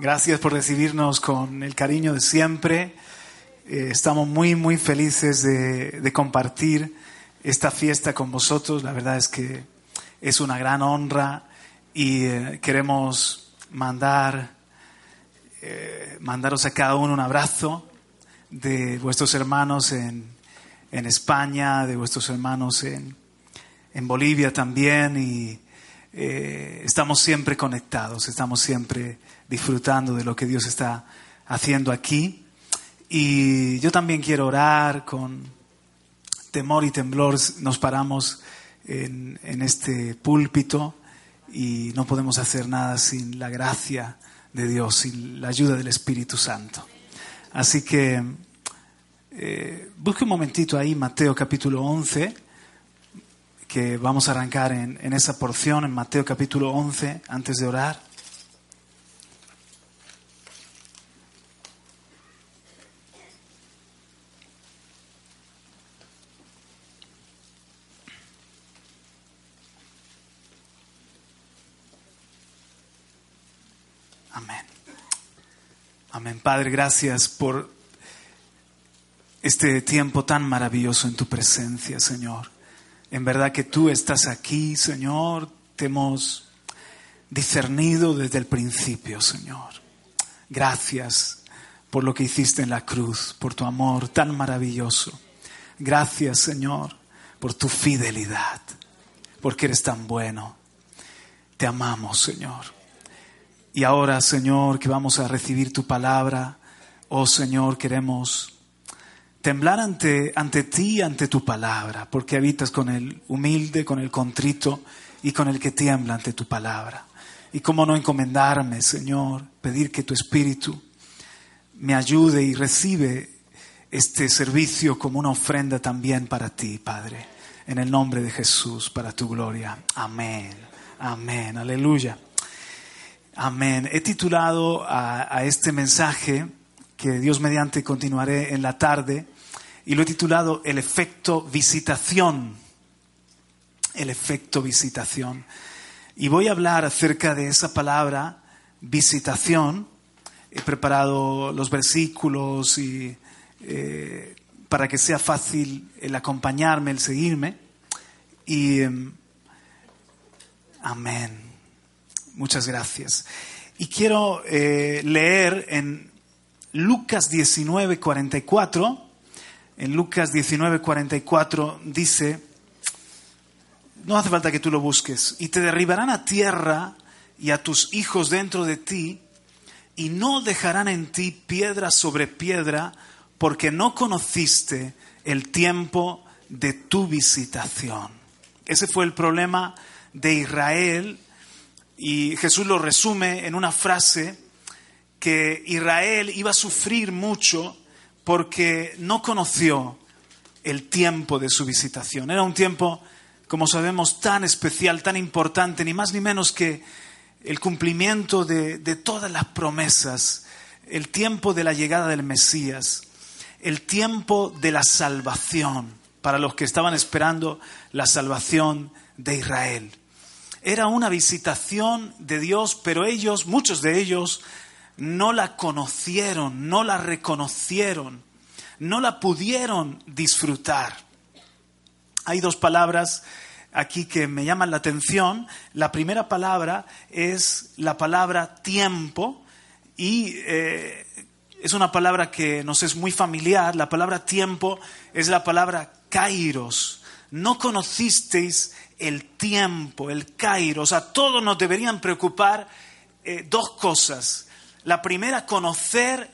Gracias por recibirnos con el cariño de siempre. Eh, estamos muy, muy felices de, compartir esta fiesta con vosotros. La verdad es que es una gran honra y eh, queremos mandar, eh, mandaros a cada uno un abrazo de vuestros hermanos en, en España, de vuestros hermanos en, en Bolivia también y estamos siempre conectados, estamos siempre disfrutando de lo que Dios está haciendo aquí. Y yo también quiero orar con temor y temblor. Nos paramos en, este púlpito y no podemos hacer nada sin la gracia de Dios, sin la ayuda del Espíritu Santo. Así que eh, busque un momentito ahí Mateo capítulo 11, que vamos a arrancar en, en esa porción, en Mateo capítulo 11, antes de orar. Amén. Padre, gracias por este tiempo tan maravilloso en tu presencia, Señor. En verdad que tú estás aquí, Señor. Te hemos discernido desde el principio, Señor. Gracias por lo que hiciste en la cruz, por tu amor tan maravilloso. Gracias, Señor, por tu fidelidad, porque eres tan bueno. Te amamos, Señor. Y ahora, Señor, que vamos a recibir tu palabra, oh Señor, queremos temblar ante, ante ti, ante tu palabra, porque habitas con el humilde, con el contrito y con el que tiembla ante tu palabra. Y cómo no encomendarme, Señor, pedir que tu Espíritu me ayude y recibe este servicio como una ofrenda también para ti, Padre. En el nombre de Jesús, para tu gloria. Amén. Amén. Aleluya. Amén. He titulado a, este mensaje, que Dios mediante continuaré en la tarde, y lo he titulado El efecto visitación. El efecto visitación. Y voy a hablar acerca de esa palabra, visitación. He preparado los versículos y, eh, para que sea fácil el acompañarme, el seguirme. Y em, amén. Muchas gracias. Y quiero eh, leer en Lucas 19, 44. En Lucas 19, 44 dice, no hace falta que tú lo busques, y te derribarán a tierra y a tus hijos dentro de ti, y no dejarán en ti piedra sobre piedra, porque no conociste el tiempo de tu visitación. Ese fue el problema de Israel y Jesús lo resume en una frase que Israel iba a sufrir mucho porque no conoció el tiempo de su visitación. Era un tiempo, como sabemos, tan especial, tan importante, ni más ni menos que el cumplimiento de, de todas las promesas, el tiempo de la llegada del Mesías, el tiempo de la salvación para los que estaban esperando la salvación de Israel. Era una visitación de Dios, pero ellos, muchos de ellos, no la conocieron, no la reconocieron, no la pudieron disfrutar. Hay dos palabras aquí que me llaman la atención. La primera palabra es la palabra tiempo y eh, es una palabra que nos es muy familiar. La palabra tiempo es la palabra kairos. No conocisteis el tiempo, el Cairo. O sea, todos nos deberían preocupar eh, dos cosas. La primera, conocer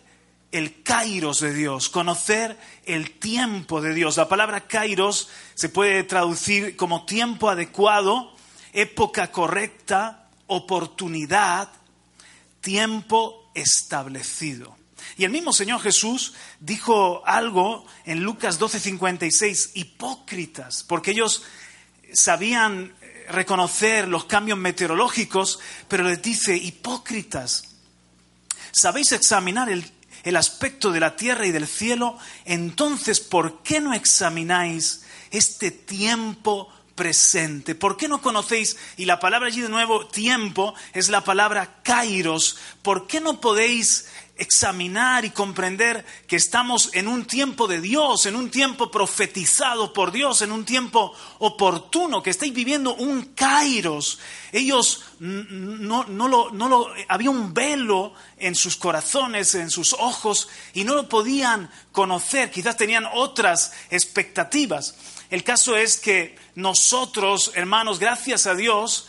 el kairos de Dios, conocer el tiempo de Dios. La palabra kairos se puede traducir como tiempo adecuado, época correcta, oportunidad, tiempo establecido. Y el mismo Señor Jesús dijo algo en Lucas 12:56, hipócritas, porque ellos sabían reconocer los cambios meteorológicos, pero les dice, hipócritas, ¿sabéis examinar el, el aspecto de la tierra y del cielo? Entonces, ¿por qué no examináis este tiempo presente. ¿Por qué no conocéis? Y la palabra allí de nuevo, tiempo, es la palabra kairos. ¿Por qué no podéis examinar y comprender que estamos en un tiempo de Dios, en un tiempo profetizado por Dios, en un tiempo oportuno, que estáis viviendo un kairos. Ellos no, no, lo, no lo, había un velo en sus corazones, en sus ojos, y no lo podían conocer, quizás tenían otras expectativas. El caso es que nosotros, hermanos, gracias a Dios,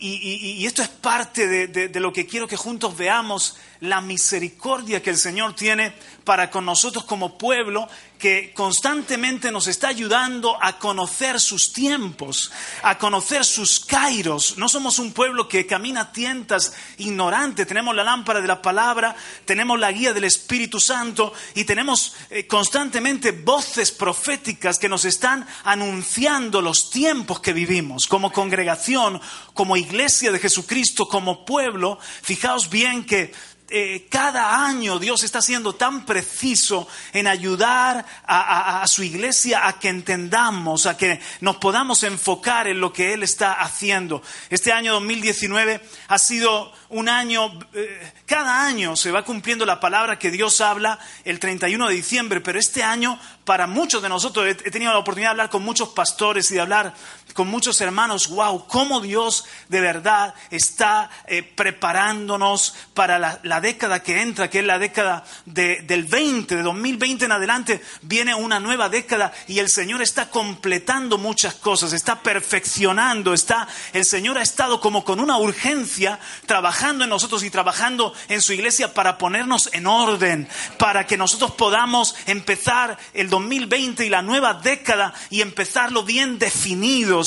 y, esto es parte de, lo que quiero que juntos veamos, la misericordia que el Señor tiene para con nosotros como pueblo, que constantemente nos está ayudando a conocer sus tiempos, a conocer sus kairos. No somos un pueblo que camina tientas ignorante, tenemos la lámpara de la palabra, tenemos la guía del Espíritu Santo y tenemos eh, constantemente voces proféticas que nos están anunciando los tiempos que vivimos como congregación, como iglesia de Jesucristo, como pueblo. Fijaos bien que eh, cada año Dios está siendo tan preciso en ayudar a, su iglesia a que entendamos, a que nos podamos enfocar en lo que Él está haciendo. Este año 2019 ha sido un año, eh, cada año se va cumpliendo la palabra que Dios habla el 31 de diciembre, pero este año para muchos de nosotros, he, tenido la oportunidad de hablar con muchos pastores y de hablar con muchos hermanos, wow, cómo Dios de verdad está eh, preparándonos para la, década que entra, que es la década del 20, de 2020 en adelante, viene una nueva década y el Señor está completando muchas cosas, está perfeccionando, está, el Señor ha estado como con una urgencia trabajando en nosotros y trabajando en su iglesia para ponernos en orden, para que nosotros podamos empezar el 2020 y la nueva década y empezarlo bien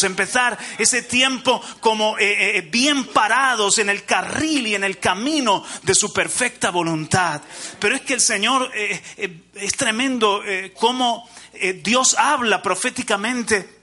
empezar ese tiempo como eh, eh, eh, bien parados en el carril y en el camino de su perfecta voluntad. Pero es que el Señor es tremendo cómo Dios habla proféticamente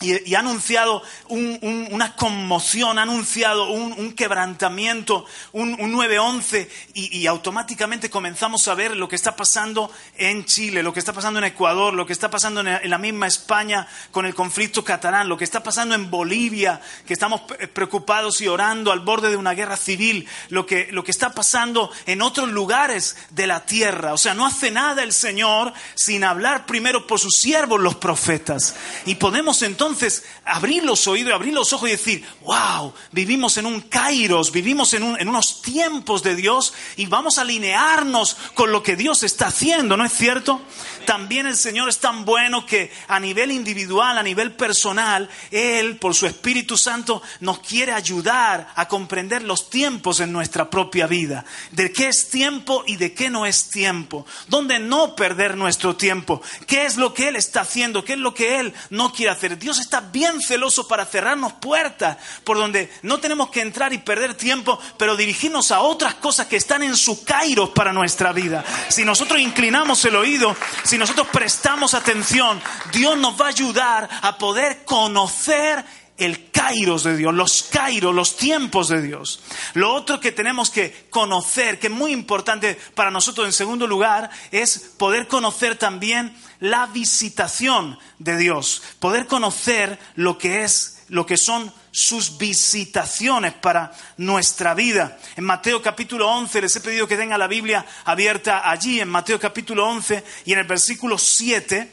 y, ha anunciado una conmoción, ha anunciado un, quebrantamiento, un, 9-11, y, automáticamente comenzamos a ver lo que está pasando en Chile, lo que está pasando en Ecuador, lo que está pasando en, la misma España con el conflicto catalán, lo que está pasando en Bolivia, que estamos preocupados y orando al borde de una guerra civil, lo que, lo que está pasando en otros lugares de la tierra. O sea, no hace nada el Señor sin hablar primero por sus siervos, los profetas. Y podemos entonces entonces abrir los oídos, abrir los ojos y decir, wow, vivimos en un kairos, vivimos en, en unos tiempos de Dios y vamos a alinearnos con lo que Dios está haciendo, ¿no es cierto? También el Señor es tan bueno que a nivel individual, a nivel personal, Él, por su Espíritu Santo, nos quiere ayudar a comprender los tiempos en nuestra propia vida, de qué es tiempo y de qué no es tiempo, dónde no perder nuestro tiempo, qué es lo que Él está haciendo, qué es lo que Él no quiere hacer. Dios está bien celoso para cerrarnos puertas por donde no tenemos que entrar y perder tiempo, pero dirigirnos a otras cosas que están en su kairos para nuestra vida. Si nosotros inclinamos el oído, si nosotros prestamos atención, Dios nos va a ayudar a poder conocer el kairos de Dios, los kairos, los tiempos de Dios. Lo otro que tenemos que conocer, que es muy importante para nosotros en segundo lugar, es poder conocer también la visitación de Dios, poder conocer lo que es, lo que son sus visitaciones para nuestra vida. En Mateo capítulo 11 les he pedido que tengan la Biblia abierta allí, en Mateo capítulo 11 y en el versículo 7,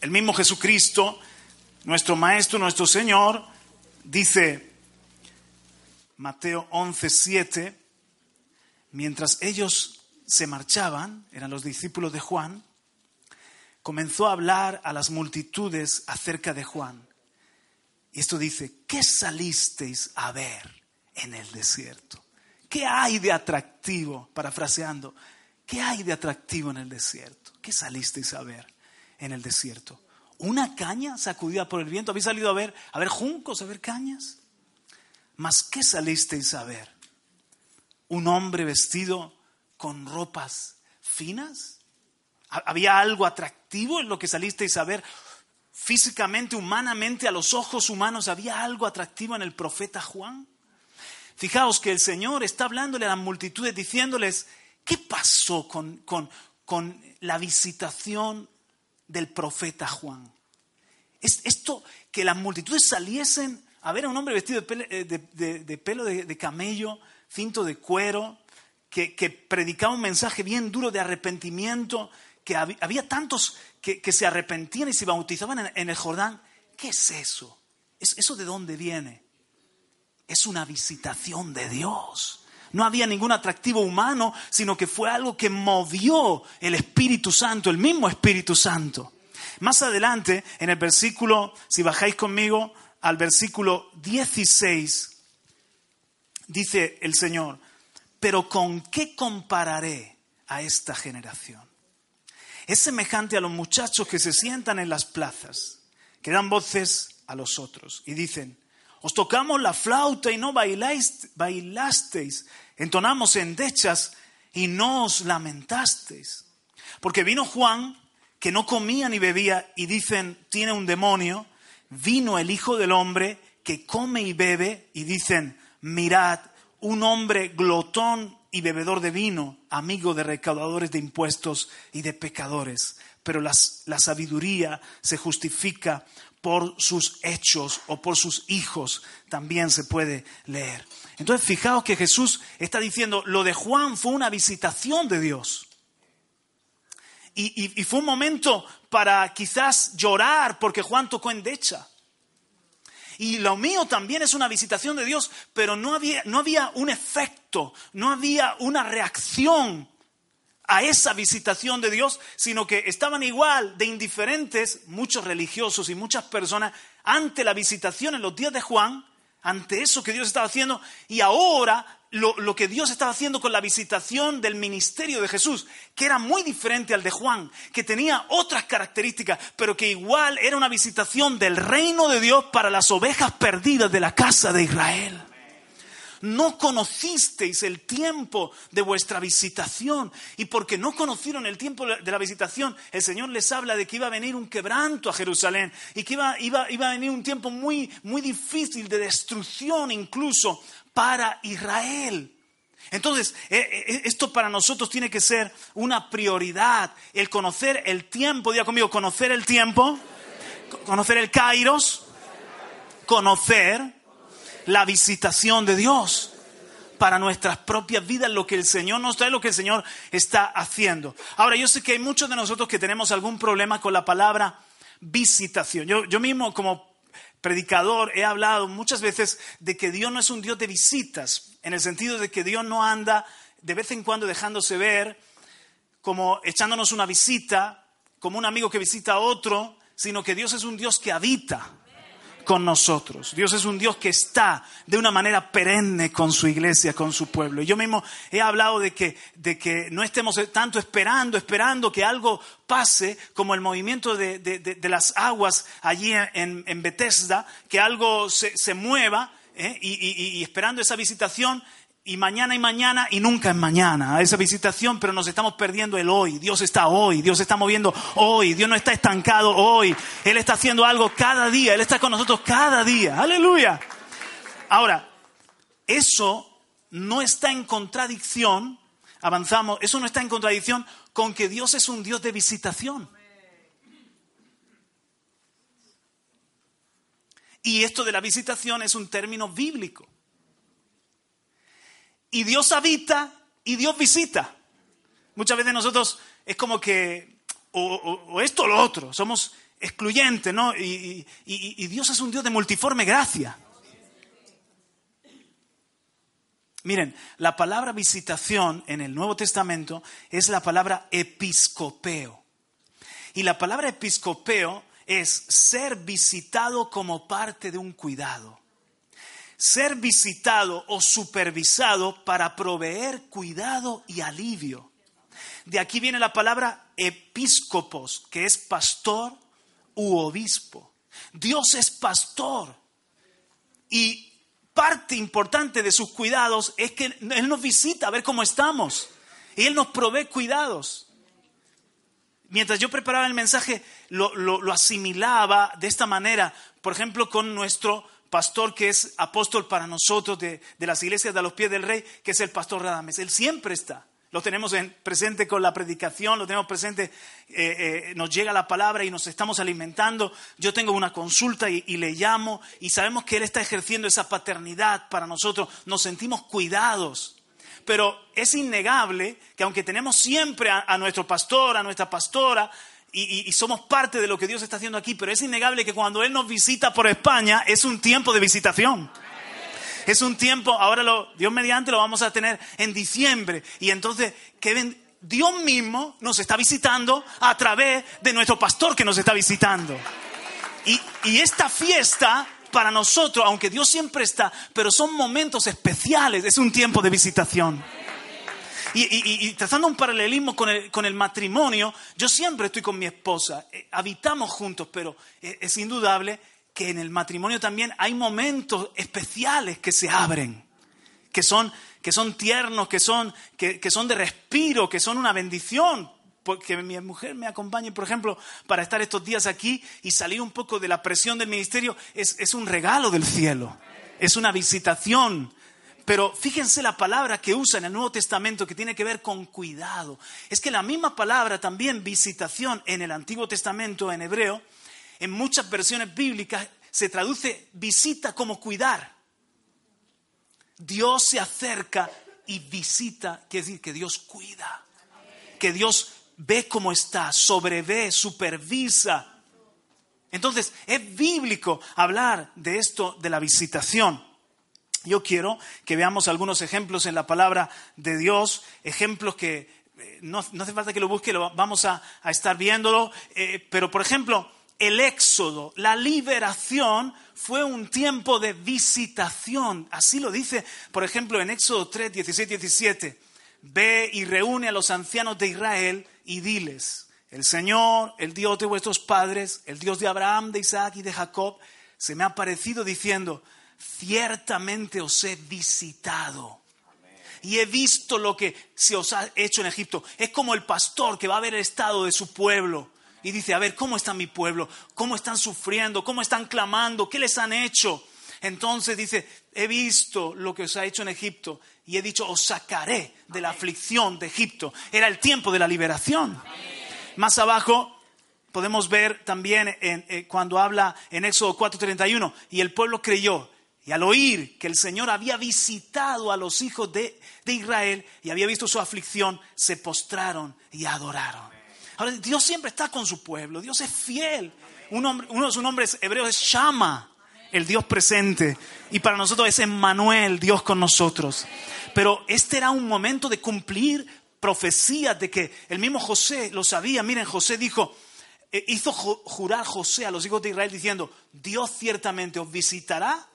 el mismo Jesucristo, nuestro Maestro, nuestro Señor, dice, Mateo 11, 7, mientras ellos se marchaban, eran los discípulos de Juan, comenzó a hablar a las multitudes acerca de Juan. Y esto dice, ¿qué salisteis a ver en el desierto? ¿Qué hay de atractivo? Parafraseando, ¿qué hay de atractivo en el desierto? ¿Qué salisteis a ver en el desierto? ¿Una caña sacudida por el viento? ¿Habéis salido a ver, a ver juncos, a ver cañas? ¿Mas qué salisteis a ver? ¿Un hombre vestido con ropas finas? ¿Había algo atractivo en lo que salisteis a ver? Físicamente, humanamente, a los ojos humanos, ¿había algo atractivo en el profeta Juan? Fijaos que el Señor está hablándole a las multitudes diciéndoles, ¿qué pasó con, con la visitación del profeta Juan? Es esto que las multitudes saliesen a ver a un hombre vestido de pelo de, de camello, cinto de cuero, que, predicaba un mensaje bien duro de arrepentimiento, que había, tantos que, se arrepentían y se bautizaban en, el Jordán. ¿Qué es eso? ¿Eso de dónde viene? Es una visitación de Dios. No había ningún atractivo humano, sino que fue algo que movió el Espíritu Santo, el mismo Espíritu Santo. Más adelante, en el versículo, si bajáis conmigo al versículo 16, dice el Señor, pero ¿con qué compararé a esta generación? Es semejante a los muchachos que se sientan en las plazas, que dan voces a los otros y dicen, os tocamos la flauta y no bailasteis, entonamos endechas y no os lamentasteis. Porque vino Juan, que no comía ni bebía, y dicen, tiene un demonio, vino el Hijo del Hombre, que come y bebe, y dicen, mirad, un hombre glotón y bebedor de vino, amigo de recaudadores de impuestos y de pecadores. Pero la sabiduría se justifica por sus hechos o por sus hijos, también se puede leer. Entonces, fijaos que Jesús está diciendo, lo de Juan fue una visitación de Dios. Y, y fue un momento para quizás llorar porque Juan tocó en Decha. Y lo mío también es una visitación de Dios, pero no había, no había un efecto, no había una reacción a esa visitación de Dios, sino que estaban igual de indiferentes muchos religiosos y muchas personas ante la visitación en los días de Juan, ante eso que Dios estaba haciendo, y ahora lo, que Dios estaba haciendo con la visitación del ministerio de Jesús, que era muy diferente al de Juan, que tenía otras características, pero que igual era una visitación del reino de Dios para las ovejas perdidas de la casa de Israel. No conocisteis el tiempo de vuestra visitación. Y porque no conocieron el tiempo de la visitación, el Señor les habla de que iba a venir un quebranto a Jerusalén y que iba, iba, iba a venir un tiempo muy, muy difícil de destrucción incluso para Israel. Entonces, eh, eh, esto para nosotros tiene que ser una prioridad, el conocer el tiempo, diga conmigo, conocer el tiempo, conocer el kairos, conocer la visitación de Dios para nuestras propias vidas, lo que el Señor nos trae, lo que el Señor está haciendo. Ahora, yo sé que hay muchos de nosotros que tenemos algún problema con la palabra visitación. Yo, yo mismo como predicador, he hablado muchas veces de que Dios no es un Dios de visitas, en el sentido de que Dios no anda de vez en cuando dejándose ver, como echándonos una visita, como un amigo que visita a otro, sino que Dios es un Dios que habita con nosotros. Dios es un Dios que está de una manera perenne con su iglesia, con su pueblo. Yo mismo he hablado de que, de que no estemos tanto esperando, esperando que algo pase como el movimiento de, las aguas allí en, en, Bethesda, que algo se, se mueva ¿eh? y, y esperando esa visitación y mañana y mañana y nunca en mañana a esa visitación, pero nos estamos perdiendo el hoy. Dios está hoy, Dios está moviendo hoy, Dios no está estancado hoy. Él está haciendo algo cada día, Él está con nosotros cada día. Aleluya. Ahora, eso no está en contradicción, avanzamos, eso no está en contradicción con que Dios es un Dios de visitación. Y esto de la visitación es un término bíblico. Y Dios habita y Dios visita. Muchas veces nosotros es como que, o, esto o lo otro, somos excluyentes, ¿no? Y, y Dios es un Dios de multiforme gracia. Miren, la palabra visitación en el Nuevo Testamento es la palabra episcopeo. Y la palabra episcopeo es ser visitado como parte de un cuidado ser visitado o supervisado para proveer cuidado y alivio. De aquí viene la palabra episcopos, que es pastor u obispo. Dios es pastor y parte importante de sus cuidados es que Él nos visita a ver cómo estamos y Él nos provee cuidados. Mientras yo preparaba el mensaje, lo, lo asimilaba de esta manera, por ejemplo, con nuestro pastor que es apóstol para nosotros de, las iglesias de los pies del rey, que es el pastor Radames. Él siempre está. lo tenemos en, presente con la predicación, lo tenemos presente, eh, eh, nos llega la palabra y nos estamos alimentando. Yo tengo una consulta y, le llamo y sabemos que Él está ejerciendo esa paternidad para nosotros. Nos sentimos cuidados. Pero es innegable que aunque tenemos siempre a, nuestro pastor, a nuestra pastora, y, somos parte de lo que Dios está haciendo aquí, pero es innegable que cuando Él nos visita por España es un tiempo de visitación. Es un tiempo, ahora lo, Dios mediante lo vamos a tener en diciembre. Y entonces, Dios mismo nos está visitando a través de nuestro pastor que nos está visitando. Y esta fiesta para nosotros, aunque Dios siempre está, pero son momentos especiales, es un tiempo de visitación. Y, trazando un paralelismo con el, matrimonio, yo siempre estoy con mi esposa, eh, habitamos juntos, pero eh, es indudable que en el matrimonio también hay momentos especiales que se abren, que son, que son tiernos, que son, que, son de respiro, que son una bendición. Porque mi mujer me acompañe, por ejemplo, para estar estos días aquí y salir un poco de la presión del ministerio, es, es un regalo del cielo, es una visitación. Pero fíjense la palabra que usa en el Nuevo Testamento que tiene que ver con cuidado. Es que la misma palabra también visitación en el Antiguo Testamento en hebreo en muchas versiones bíblicas se traduce visita como cuidar. Dios se acerca y visita, quiere decir que Dios cuida, que Dios ve cómo está, sobrevé, supervisa. Entonces, es bíblico hablar de esto, de la visitación. Yo quiero que veamos algunos ejemplos en la palabra de Dios, ejemplos que eh, no, hace falta que lo busque, lo vamos a, estar viéndolo, eh, pero por ejemplo, el éxodo, la liberación, fue un tiempo de visitación. Así lo dice, por ejemplo, en Éxodo 3, 16, 17. Ve y reúne a los ancianos de Israel y diles, el Señor, el Dios de vuestros padres, el Dios de Abraham, de Isaac y de Jacob, se me ha aparecido diciendo, ciertamente os he visitado y he visto lo que se os ha hecho en Egipto. Es como el pastor que va a ver el estado de su pueblo y dice, a ver, ¿cómo está mi pueblo? ¿Cómo están sufriendo? ¿Cómo están clamando? ¿Qué les han hecho? Entonces dice, he visto lo que os ha hecho en Egipto y he dicho, os sacaré de la aflicción de Egipto. Era el tiempo de la liberación. Más abajo podemos ver también eh, cuando habla en Éxodo 4:31, y el pueblo creyó. Y al oír que el Señor había visitado a los hijos de Israel y había visto su aflicción, se postraron y adoraron. Ahora, Dios siempre está con su pueblo, Dios es fiel. uno de sus nombres hebreos es Shama, el Dios presente. Y para nosotros es Emmanuel, Dios con nosotros. Pero este era un momento de cumplir profecías de que el mismo José lo sabía. Miren, José dijo, eh, hizo jurar José a los hijos de Israel diciendo, Dios ciertamente os visitará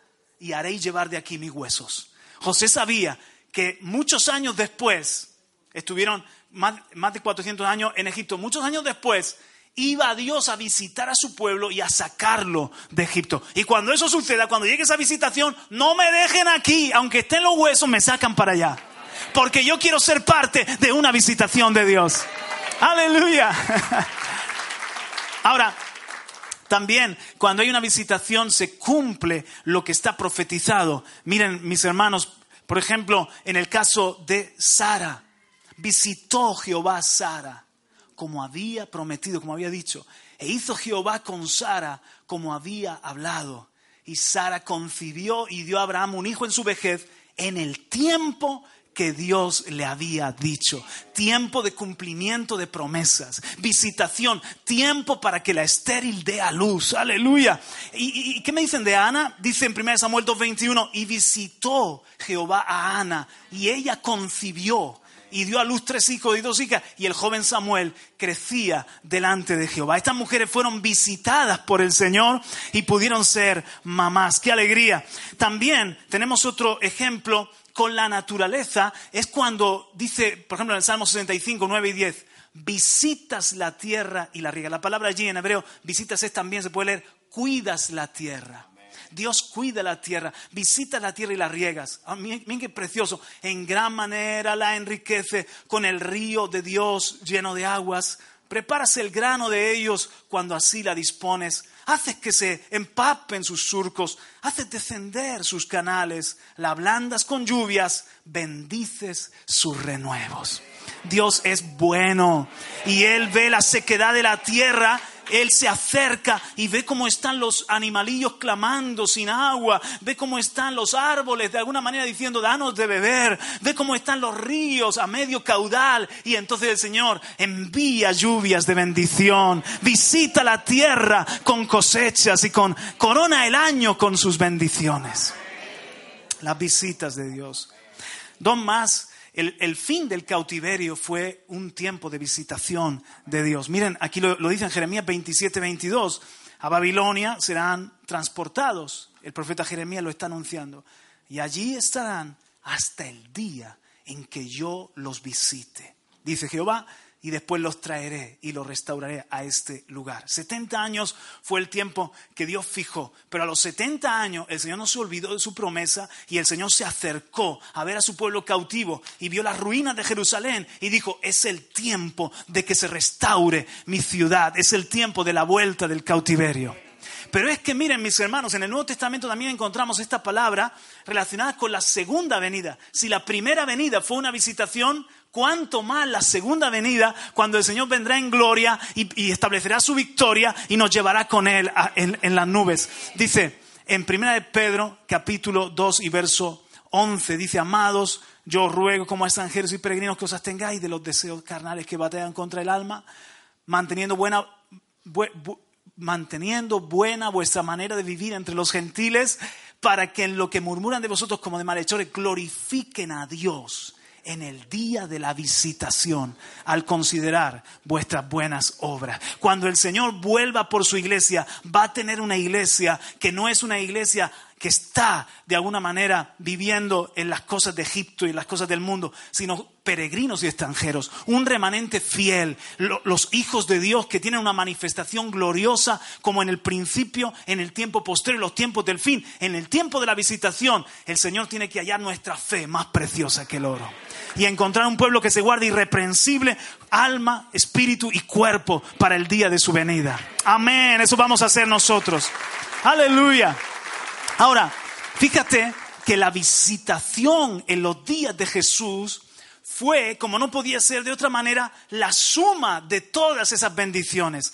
y haréis llevar de aquí mis huesos. José sabía que muchos años después estuvieron más, de 400 años en Egipto. Muchos años después, iba Dios a visitar a su pueblo y a sacarlo de Egipto. Y cuando eso suceda, cuando llegue esa visitación, no me dejen aquí, aunque estén los huesos, me sacan para allá. Porque yo quiero ser parte de una visitación de Dios. Aleluya. Ahora, también cuando hay una visitación se cumple lo que está profetizado. Miren, mis hermanos, por ejemplo, en el caso de Sara visitó Jehová a Sara como había prometido, como había dicho. E hizo Jehová con Sara como había hablado. Y Sara concibió y dio a Abraham un hijo en su vejez en el tiempo que Dios le había dicho. Tiempo de cumplimiento de promesas, visitación, tiempo para que la estéril dé a luz. Aleluya. ¿Y, qué me dicen de Ana? Dice en 1 Samuel 2.21, y visitó Jehová a Ana y ella concibió y dio a luz tres hijos y dos hijas. Y el joven Samuel crecía delante de Jehová. Estas mujeres fueron visitadas por el Señor y pudieron ser mamás. ¡Qué alegría! También tenemos otro ejemplo con la naturaleza. Es cuando dice, por ejemplo, en el Salmo 65, 9 y 10, visitas la tierra y la riega. La palabra allí en hebreo, visitas es también, se puede leer, cuidas la tierra. Dios cuida la tierra, visita la tierra y la riegas. Ah, miren qué precioso. En gran manera la enriquece con el río de Dios lleno de aguas. Preparas el grano de ellos cuando así la dispones. Haces que se empapen sus surcos. Haces descender sus canales. La ablandas con lluvias. Bendices sus renuevos. Dios es bueno y Él ve la sequedad de la tierra él se acerca y ve cómo están los animalillos clamando sin agua, ve cómo están los árboles de alguna manera diciendo, danos de beber, ve cómo están los ríos a medio caudal y entonces el Señor envía lluvias de bendición, visita la tierra con cosechas y con corona el año con sus bendiciones. Las visitas de Dios. Dos más el, fin del cautiverio fue un tiempo de visitación de Dios. Miren, aquí lo, lo dice en Jeremías 27, 22. A Babilonia serán transportados. El profeta Jeremías lo está anunciando. Y allí estarán hasta el día en que yo los visite. Dice Jehová, y después los traeré y los restauraré a este lugar. 70 años fue el tiempo que Dios fijó, pero a los 70 años el Señor no se olvidó de su promesa y el Señor se acercó a ver a su pueblo cautivo y vio las ruinas de Jerusalén y dijo, es el tiempo de que se restaure mi ciudad, es el tiempo de la vuelta del cautiverio. Pero es que miren mis hermanos, en el Nuevo Testamento también encontramos esta palabra relacionada con la segunda venida. Si la primera venida fue una visitación, cuánto más la segunda venida, cuando el Señor vendrá en gloria y, establecerá su victoria y nos llevará con Él en, las nubes. Dice en Primera de Pedro, capítulo 2 y verso 11, dice, amados, yo ruego como a extranjeros y peregrinos que os abstengáis de los deseos carnales que batean contra el alma, manteniendo buena, manteniendo buena vuestra manera de vivir entre los gentiles, para que en lo que murmuran de vosotros como de malhechores glorifiquen a Dios en el día de la visitación al considerar vuestras buenas obras. Cuando el Señor vuelva por su iglesia, va a tener una iglesia que no es una iglesia que está de alguna manera viviendo en las cosas de Egipto y las cosas del mundo, sino peregrinos y extranjeros, un remanente fiel, los hijos de Dios que tienen una manifestación gloriosa como en el principio, en el tiempo posterior, los tiempos del fin, en el tiempo de la visitación, el Señor tiene que hallar nuestra fe más preciosa que el oro y encontrar un pueblo que se guarde irreprensible, alma, espíritu y cuerpo para el día de su venida. Amén, eso vamos a hacer nosotros. Aleluya. Ahora, fíjate que la visitación en los días de Jesús fue, como no podía ser de otra manera, la suma de todas esas bendiciones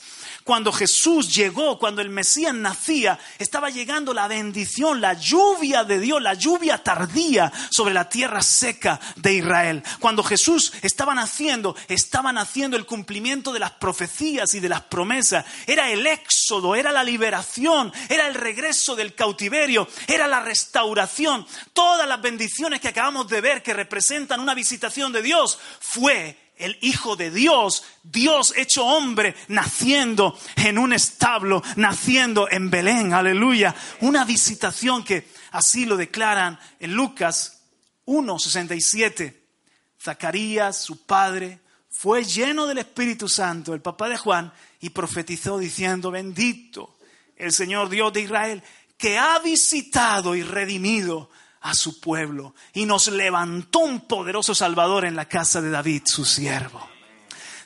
cuando Jesús llegó, cuando el Mesías nacía, estaba llegando la bendición, la lluvia de Dios, la lluvia tardía sobre la tierra seca de Israel. Cuando Jesús estaba naciendo, estaba naciendo el cumplimiento de las profecías y de las promesas. Era el éxodo, era la liberación, era el regreso del cautiverio, era la restauración. Todas las bendiciones que acabamos de ver que representan una visitación de Dios fue el Hijo de Dios, Dios hecho hombre, naciendo en un establo, naciendo en Belén, aleluya. Una visitación que así lo declaran en Lucas 1.67. Zacarías, su padre, fue lleno del Espíritu Santo, el papá de Juan, y profetizó diciendo, bendito el Señor Dios de Israel, que ha visitado y redimido a su pueblo y nos levantó un poderoso Salvador en la casa de David, su siervo.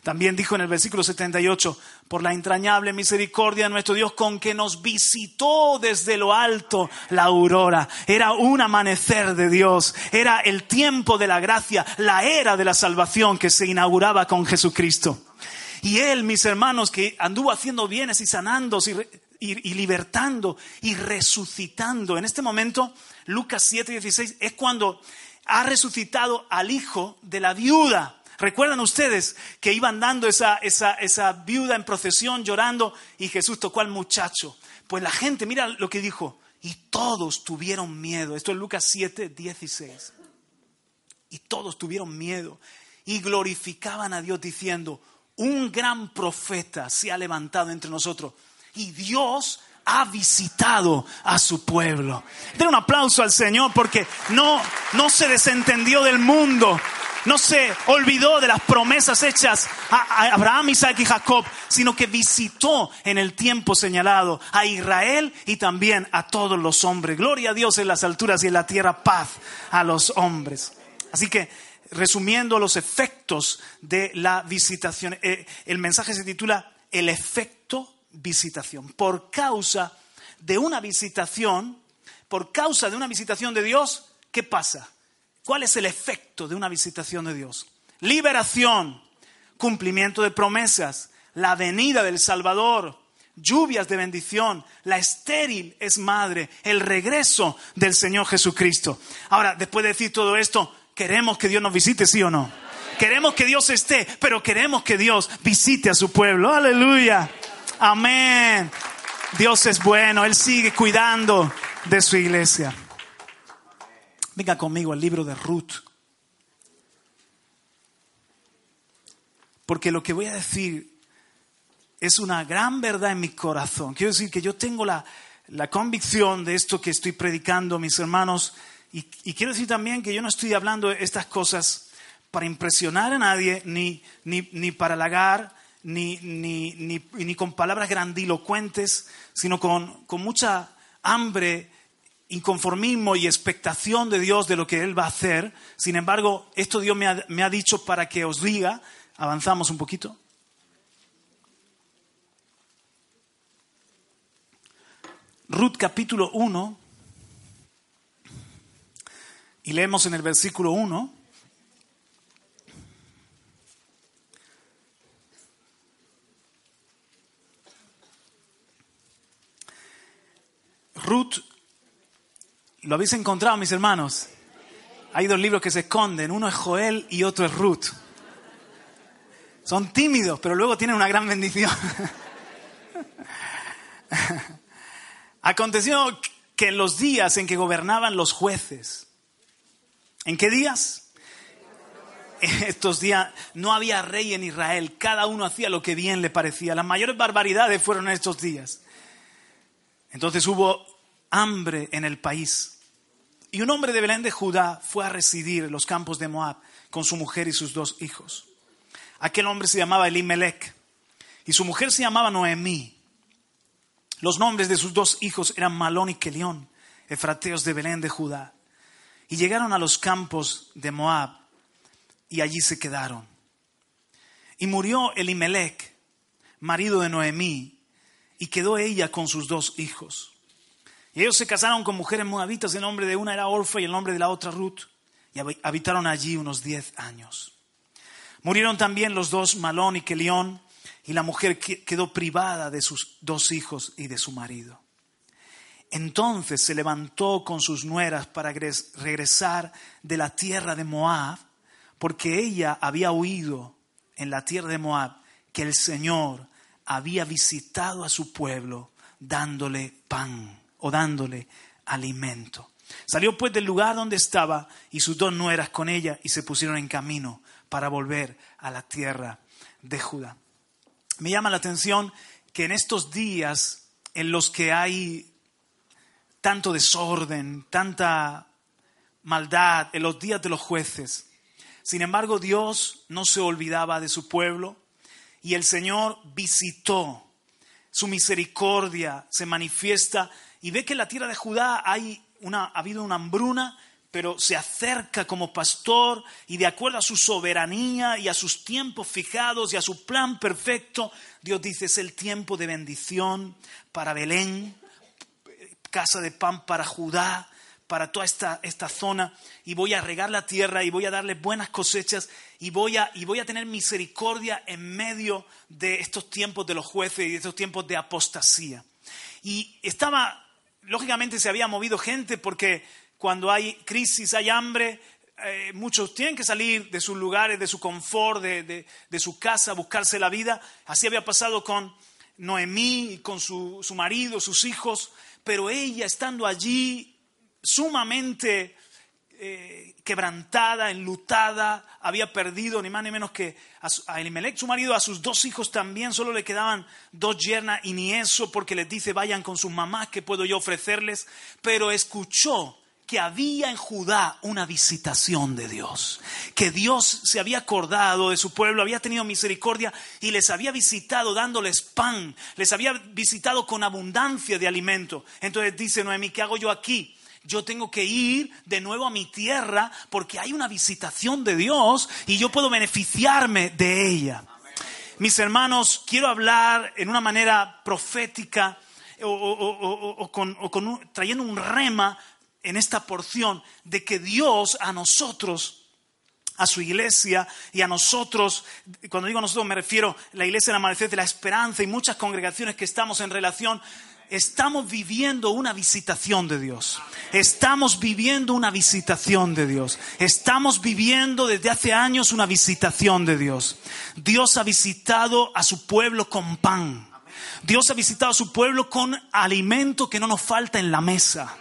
También dijo en el versículo 78, por la entrañable misericordia de nuestro Dios con que nos visitó desde lo alto la aurora. Era un amanecer de Dios, era el tiempo de la gracia, la era de la salvación que se inauguraba con Jesucristo. Y Él, mis hermanos, que anduvo haciendo bienes y sanando y, libertando y resucitando. En este momento, Lucas 7:16 es cuando ha resucitado al hijo de la viuda. ¿Recuerdan ustedes que iban dando esa, esa, esa viuda en procesión llorando y Jesús tocó al muchacho? Pues la gente, mira lo que dijo, y todos tuvieron miedo. Esto es Lucas 7, 16. Y todos tuvieron miedo y glorificaban a Dios diciendo, un gran profeta se ha levantado entre nosotros y Dios ha visitado a su pueblo. Den un aplauso al Señor porque no, no se desentendió del mundo, no se olvidó de las promesas hechas a, Abraham, Isaac y Jacob, sino que visitó en el tiempo señalado a Israel y también a todos los hombres. Gloria a Dios en las alturas y en la tierra, paz a los hombres. Así que resumiendo los efectos de la visitación. Eh, el mensaje se titula El efecto visitación. Por causa de una visitación, por causa de una visitación de Dios, ¿qué pasa? ¿Cuál es el efecto de una visitación de Dios? Liberación, cumplimiento de promesas, la venida del Salvador, lluvias de bendición, la estéril es madre, el regreso del Señor Jesucristo. Ahora, después de decir todo esto, ¿queremos que Dios nos visite, sí o no? Queremos que Dios esté, pero queremos que Dios visite a su pueblo. Aleluya. Amén. Dios es bueno, Él sigue cuidando de su iglesia. Venga conmigo al libro de Ruth. Porque lo que voy a decir es una gran verdad en mi corazón. Quiero decir que yo tengo la, convicción de esto que estoy predicando, mis hermanos, y, quiero decir también que yo no estoy hablando estas cosas para impresionar a nadie, ni, ni, para halagar, ni, ni, con palabras grandilocuentes, sino con, con mucha hambre, inconformismo y expectación de Dios de lo que Él va a hacer. Sin embargo, esto Dios me ha, me ha dicho para que os diga, avanzamos un poquito. Ruth capítulo 1, y leemos en el versículo 1, Ruth, ¿lo habéis encontrado, mis hermanos? Hay dos libros que se esconden, uno es Joel y otro es Ruth. Son tímidos, pero luego tienen una gran bendición. Aconteció que en los días en que gobernaban los jueces, ¿en qué días? Estos días no había rey en Israel, cada uno hacía lo que bien le parecía. Las mayores barbaridades fueron en estos días. Entonces hubo hambre en el país. Y un hombre de Belén de Judá fue a residir en los campos de Moab con su mujer y sus dos hijos. Aquel hombre se llamaba Elimelech y su mujer se llamaba Noemí. Los nombres de sus dos hijos eran Malón y Kelión, efrateos de Belén de Judá. Y llegaron a los campos de Moab y allí se quedaron. Y murió Elimelech, marido de Noemí, y quedó ella con sus dos hijos. Y ellos se casaron con mujeres moabitas, el nombre de una era Orfa y el nombre de la otra Ruth, y habitaron allí unos diez años. Murieron también los dos Malón y Kelión, y la mujer quedó privada de sus dos hijos y de su marido. Entonces se levantó con sus nueras para regresar de la tierra de Moab, porque ella había oído en la tierra de Moab que el Señor había visitado a su pueblo dándole pan o dándole alimento. Salió pues del lugar donde estaba y sus dos nueras con ella y se pusieron en camino para volver a la tierra de Judá me llama la atención que en estos días en los que hay tanto desorden, tanta maldad, en los días de los jueces, sin embargo Dios no se olvidaba de su pueblo y el Señor visitó, su misericordia se manifiesta y ve que en la tierra de Judá hay una, ha habido una hambruna pero se acerca como pastor y de acuerdo a su soberanía y a sus tiempos fijados y a su plan perfecto, Dios dice es el tiempo de bendición para Belén, casa de pan para Judá, para toda esta, esta zona, y voy a regar la tierra y voy a darle buenas cosechas y voy, a, y voy a tener misericordia en medio de estos tiempos de los jueces y de estos tiempos de apostasía. Y estaba, lógicamente se había movido gente porque cuando hay crisis, hay hambre, eh, muchos tienen que salir de sus lugares, de su confort, de, su casa, buscarse la vida. Así había pasado con Noemí, con su, marido, sus hijos, pero ella estando allí sumamente eh, quebrantada, enlutada, había perdido ni más ni menos que a, a Elimelech, su marido, a sus dos hijos también, solo le quedaban dos yernas y ni eso porque les dice vayan con sus mamás, que puedo yo ofrecerles? Pero escuchó que había en Judá una visitación de Dios, que Dios se había acordado de su pueblo, había tenido misericordia y les había visitado dándoles pan, les había visitado con abundancia de alimento. Entonces dice Noemí, ¿qué hago yo aquí? Yo tengo que ir de nuevo a mi tierra porque hay una visitación de Dios y yo puedo beneficiarme de ella. Mis hermanos, quiero hablar en una manera profética o, trayendo un rema en esta porción de que Dios a nosotros a su iglesia y a nosotros, cuando digo a nosotros me refiero a la iglesia del amanecer de la esperanza y muchas congregaciones que estamos en relación, estamos viviendo una visitación de Dios. Estamos viviendo una visitación de Dios. Estamos viviendo desde hace años una visitación de Dios. Dios ha visitado a su pueblo con pan. Dios ha visitado a su pueblo con alimento que no nos falta en la mesa.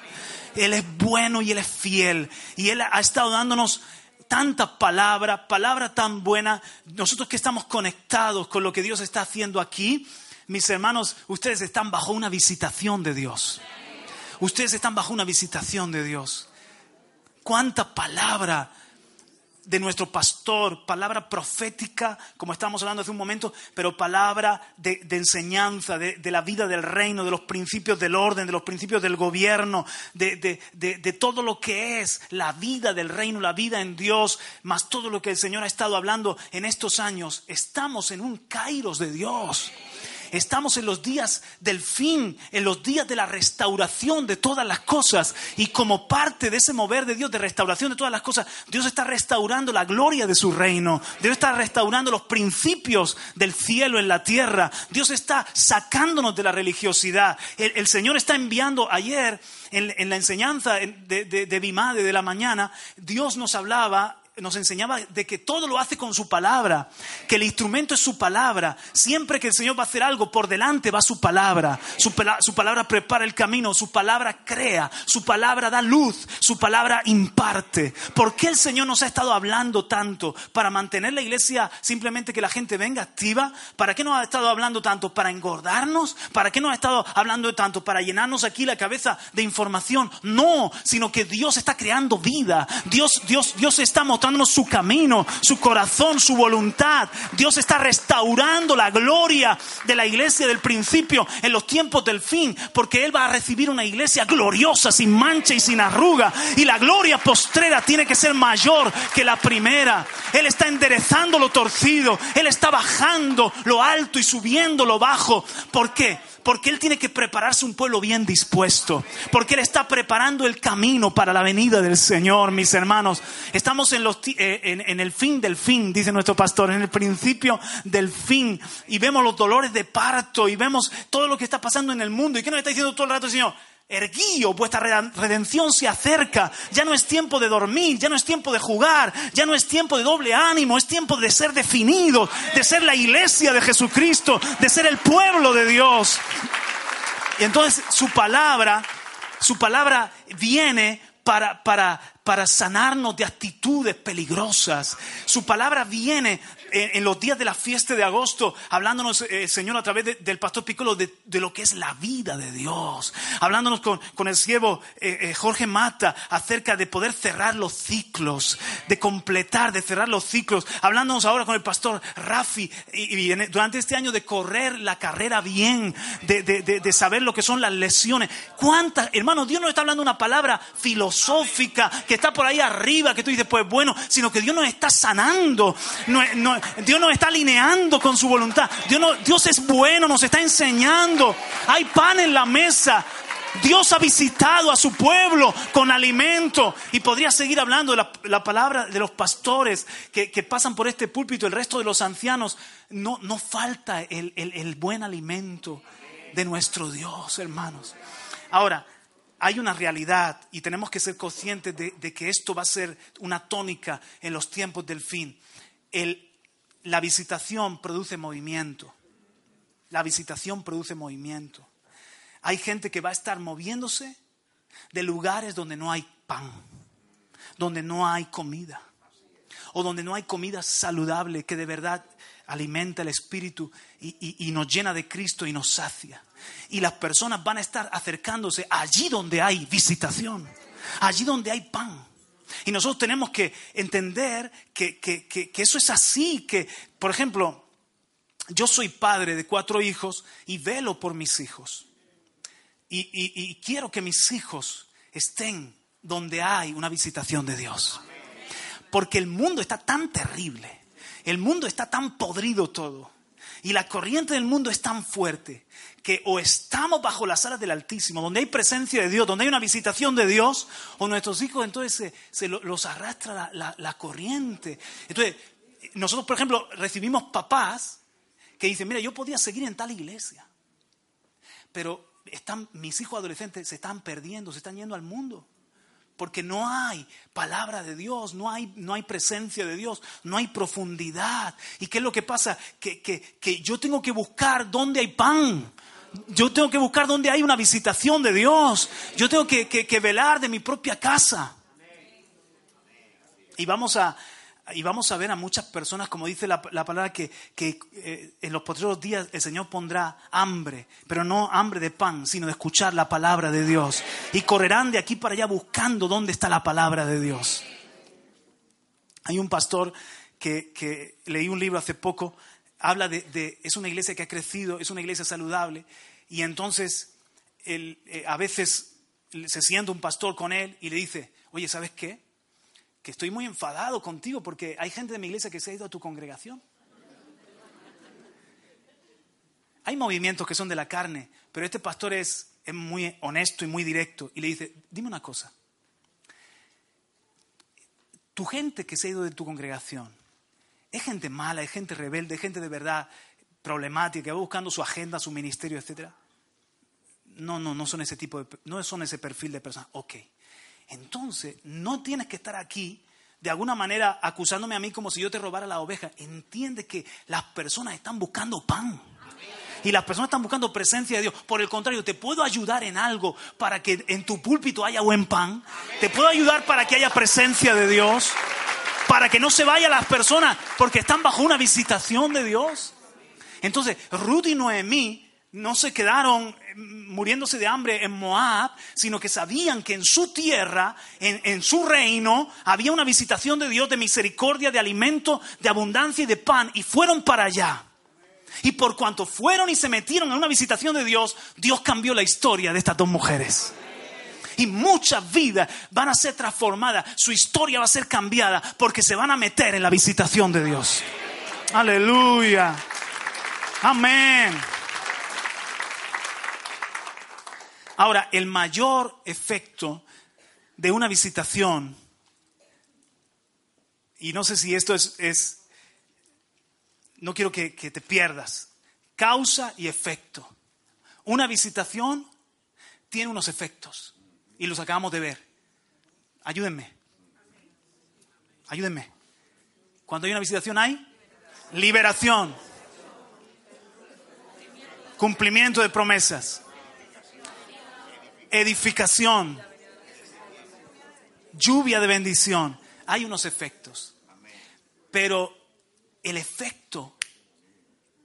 Él es bueno y Él es fiel. Y Él ha estado dándonos tanta palabra, palabra tan buena. Nosotros que estamos conectados con lo que Dios está haciendo aquí, mis hermanos, ustedes están bajo una visitación de Dios. Ustedes están bajo una visitación de Dios. ¿Cuánta palabra de nuestro pastor, palabra profética, como estábamos hablando hace un momento, pero palabra de, enseñanza, de, la vida del reino, de los principios del orden, de los principios del gobierno, de, de, todo lo que es la vida del reino, la vida en Dios, más todo lo que el Señor ha estado hablando en estos años. Estamos en un kairos de Dios. Estamos en los días del fin, en los días de la restauración de todas las cosas. Y como parte de ese mover de Dios, de restauración de todas las cosas, Dios está restaurando la gloria de su reino. Dios está restaurando los principios del cielo en la tierra. Dios está sacándonos de la religiosidad. El, Señor está enviando ayer en, la enseñanza de, de, de Bimade de la mañana, Dios nos hablaba nos enseñaba de que todo lo hace con su palabra, que el instrumento es su palabra. Siempre que el Señor va a hacer algo, por delante va su palabra. Su, palabra prepara el camino, su palabra crea, su palabra da luz, su palabra imparte. ¿Por qué el Señor nos ha estado hablando tanto? ¿Para mantener la iglesia simplemente que la gente venga activa? ¿Para qué nos ha estado hablando tanto? ¿Para engordarnos? ¿Para qué nos ha estado hablando tanto? ¿Para llenarnos aquí la cabeza de información? No, sino que Dios está creando vida. Dios, Dios, Dios está su camino, su corazón, su voluntad. Dios está restaurando la gloria de la iglesia del principio en los tiempos del fin, porque Él va a recibir una iglesia gloriosa, sin mancha y sin arruga. Y la gloria postrera tiene que ser mayor que la primera. Él está enderezando lo torcido, Él está bajando lo alto y subiendo lo bajo. ¿Por qué? Porque Él tiene que prepararse un pueblo bien dispuesto. Porque Él está preparando el camino para la venida del Señor, mis hermanos. Estamos en, los, eh, el fin del fin, dice nuestro pastor, en el principio del fin. Y vemos los dolores de parto y vemos todo lo que está pasando en el mundo. ¿Y qué nos está diciendo todo el rato Señor? Erguío, vuestra redención se acerca. Ya no es tiempo de dormir, ya no es tiempo de jugar, ya no es tiempo de doble ánimo, es tiempo de ser definidos, de ser la iglesia de Jesucristo, de ser el pueblo de Dios. Y entonces su palabra, su palabra viene para, para, para sanarnos de actitudes peligrosas. Su palabra viene en, los días de la fiesta de agosto, hablándonos, eh, Señor, a través del pastor Piccolo, de, lo que es la vida de Dios. Hablándonos con, con el siervo eh, eh, Jorge Mata acerca de poder cerrar los ciclos, de completar, de cerrar los ciclos. Hablándonos ahora con el pastor Rafi, y, durante este año de correr la carrera bien, de, de, de, saber lo que son las lesiones. ¿Cuántas, hermanos, Dios no está hablando una palabra filosófica que está por ahí arriba, que tú dices, pues bueno, sino que Dios nos está sanando. No, no, Dios nos está alineando con su voluntad. Dios, Dios es bueno, nos está enseñando. Hay pan en la mesa. Dios ha visitado a su pueblo con alimento. Y podría seguir hablando de la, palabra de los pastores que, pasan por este púlpito, el resto de los ancianos. No, no falta el, buen alimento de nuestro Dios, hermanos. Ahora, hay una realidad y tenemos que ser conscientes de, de, que esto va a ser una tónica en los tiempos del fin. El, la visitación produce movimiento. La visitación produce movimiento. Hay gente que va a estar moviéndose de lugares donde no hay pan, donde no hay comida, o donde no hay comida saludable que de verdad alimenta el espíritu y, nos llena de Cristo y nos sacia. Y las personas van a estar acercándose allí donde hay visitación, allí donde hay pan. Y nosotros tenemos que entender que, eso es así, que, por ejemplo, yo soy padre de cuatro hijos y velo por mis hijos. Y, quiero que mis hijos estén donde hay una visitación de Dios. Porque el mundo está tan terrible, el mundo está tan podrido todo, y la corriente del mundo es tan fuerte que o estamos bajo las alas del Altísimo, donde hay presencia de Dios, donde hay una visitación de Dios, o nuestros hijos entonces se, los arrastra la, corriente. Entonces, nosotros, por ejemplo, recibimos papás que dicen, mira, yo podía seguir en tal iglesia, pero mis hijos adolescentes se están perdiendo, se están yendo al mundo. Porque no hay palabra de Dios, no hay, no hay presencia de Dios, no hay profundidad. ¿Y qué es lo que pasa? Que, que, yo tengo que buscar dónde hay pan. Yo tengo que buscar dónde hay una visitación de Dios. Yo tengo que, que velar de mi propia casa. Y vamos a, y vamos a ver a muchas personas, como dice la, palabra, que, eh, en los posteriores días el Señor pondrá hambre, pero no hambre de pan, sino de escuchar la palabra de Dios. Y correrán de aquí para allá buscando dónde está la palabra de Dios. Hay un pastor que, leí un libro hace poco, habla de, es una iglesia que ha crecido, es una iglesia saludable, y entonces eh, a veces se sienta un pastor con él y le dice, oye, ¿sabes qué? Que estoy muy enfadado contigo porque hay gente de mi iglesia que se ha ido a tu congregación. Hay movimientos que son de la carne, pero este pastor es, es muy honesto y muy directo y le dice, dime una cosa, tu gente que se ha ido de tu congregación, ¿es gente mala, es gente rebelde, es gente de verdad problemática, que va buscando su agenda, su ministerio, etcétera? No, no, no son ese tipo de, no son ese perfil de personas. Ok. Entonces, no tienes que estar aquí de alguna manera acusándome a mí como si yo te robara la oveja. Entiende que las personas están buscando pan. Y las personas están buscando presencia de Dios. Por el contrario, te puedo ayudar en algo para que en tu púlpito haya buen pan. Te puedo ayudar para que haya presencia de Dios. Para que no se vayan las personas porque están bajo una visitación de Dios. Entonces, Ruth y Noemí no se quedaron eh, muriéndose de hambre en Moab, sino que sabían que en su tierra, en, su reino, había una visitación de Dios de misericordia, de alimento, de abundancia y de pan, y fueron para allá. Y por cuanto fueron y se metieron en una visitación de Dios, Dios cambió la historia de estas dos mujeres. Y muchas vidas van a ser transformadas, su historia va a ser cambiada porque se van a meter en la visitación de Dios. Aleluya. Amén. Ahora, el mayor efecto de una visitación, y no sé si esto es, no quiero que, que te pierdas, causa y efecto. Una visitación tiene unos efectos y los acabamos de ver. Ayúdenme. Ayúdenme. Cuando hay una visitación hay liberación, cumplimiento de promesas, edificación, lluvia de bendición. Hay unos efectos. Pero el efecto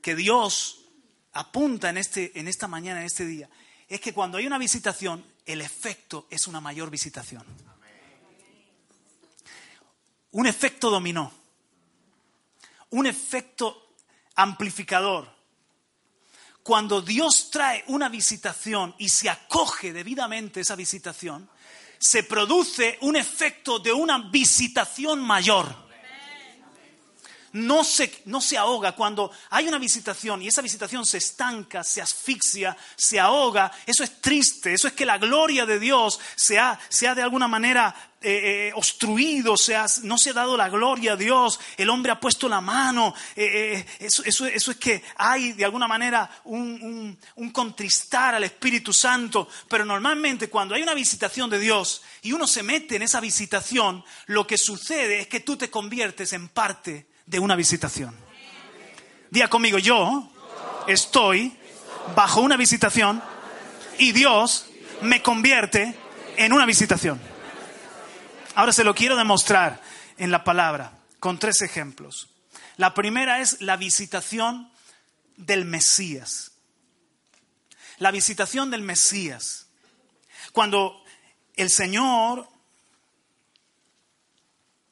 que Dios apunta en, este, en esta mañana, en este día, es que cuando hay una visitación, el efecto es una mayor visitación. Un efecto dominó. Un efecto amplificador cuando Dios trae una visitación y se acoge debidamente esa visitación, se produce un efecto de una visitación mayor no se, no se ahoga. Cuando hay una visitación y esa visitación se estanca, se asfixia, se ahoga, eso es triste, eso es que la gloria de Dios se ha, de alguna manera eh, eh, obstruido, no se ha dado la gloria a Dios, el hombre ha puesto la mano, eh, eso, es que hay de alguna manera un, un contristar al Espíritu Santo, pero normalmente cuando hay una visitación de Dios y uno se mete en esa visitación, lo que sucede es que tú te conviertes en parte de una visitación. Día conmigo, yo estoy bajo una visitación y Dios me convierte en una visitación. Ahora se lo quiero demostrar en la palabra con tres ejemplos. La primera es la visitación del Mesías. La visitación del Mesías. Cuando el Señor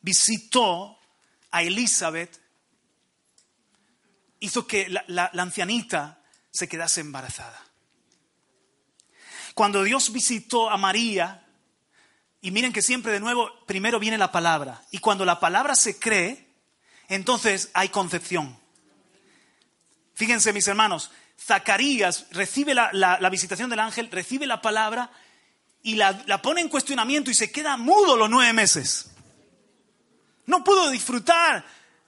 visitó a Elizabeth hizo que la, ancianita se quedase embarazada. Cuando Dios visitó a María, Y miren que siempre de nuevo, primero viene la palabra. Y cuando la palabra se cree, entonces hay concepción. Fíjense, mis hermanos, Zacarías recibe la, visitación del ángel, recibe la palabra y la, pone en cuestionamiento y se queda mudo los nueve meses. No pudo disfrutar,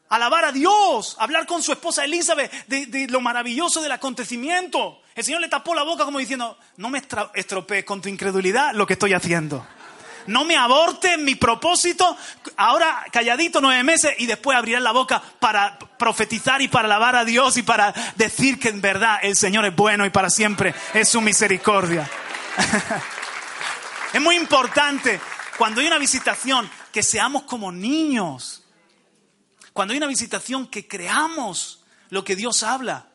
alabar a Dios, hablar con su esposa Elizabeth de, lo maravilloso del acontecimiento. El Señor le tapó la boca como diciendo, no me estropees con tu incredulidad lo que estoy haciendo no me aborte mi propósito, ahora calladito nueve meses y después abriré la boca para profetizar y para alabar a Dios y para decir que en verdad el Señor es bueno y para siempre es su misericordia. es muy importante cuando hay una visitación que seamos como niños. Cuando hay una visitación que creamos lo que Dios habla,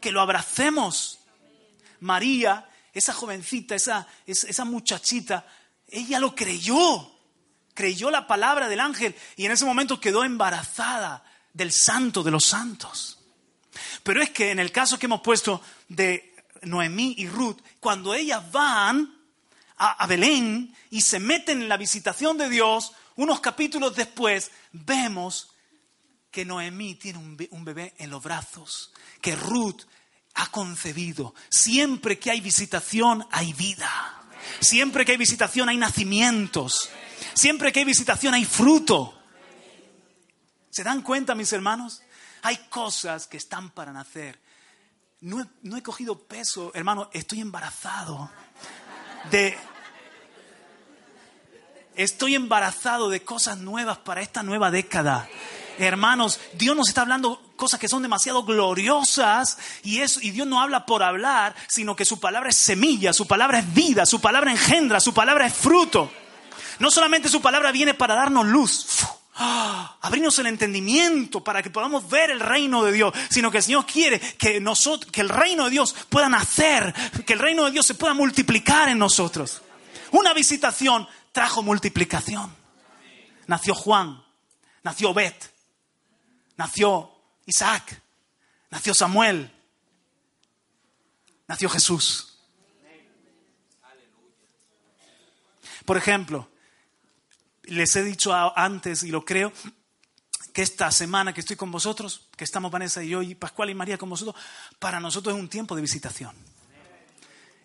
que lo abracemos. María, esa jovencita, esa, esa muchachita, ella lo creyó, creyó la palabra del ángel y en ese momento quedó embarazada del santo de los santos. Pero es que en el caso que hemos puesto de Noemí y Ruth, cuando ellas van a, Belén y se meten en la visitación de Dios, unos capítulos después vemos que Noemí tiene un bebé en los brazos, que Ruth ha concebido. Siempre que hay visitación hay vida. Siempre que hay visitación hay nacimientos. Siempre que hay visitación hay fruto. ¿Se dan cuenta, mis hermanos? Hay cosas que están para nacer. No he, cogido peso, hermano, estoy embarazado de... Estoy embarazado de cosas nuevas para esta nueva década. Hermanos, Dios nos está hablando cosas que son demasiado gloriosas y, y Dios no habla por hablar, sino que su palabra es semilla, su palabra es vida, su palabra engendra, su palabra es fruto. No solamente su palabra viene para darnos luz, abrirnos el entendimiento para que podamos ver el reino de Dios, sino que el Señor quiere que, nosotros, que el reino de Dios pueda nacer, que el reino de Dios se pueda multiplicar en nosotros. Una visitación trajo multiplicación. Nació Juan, nació Bet, nació Isaac, nació Samuel, nació Jesús. Por ejemplo, les he dicho antes y lo creo, que esta semana que estoy con vosotros, que estamos Vanessa y yo y Pascual y María con vosotros, para nosotros es un tiempo de visitación.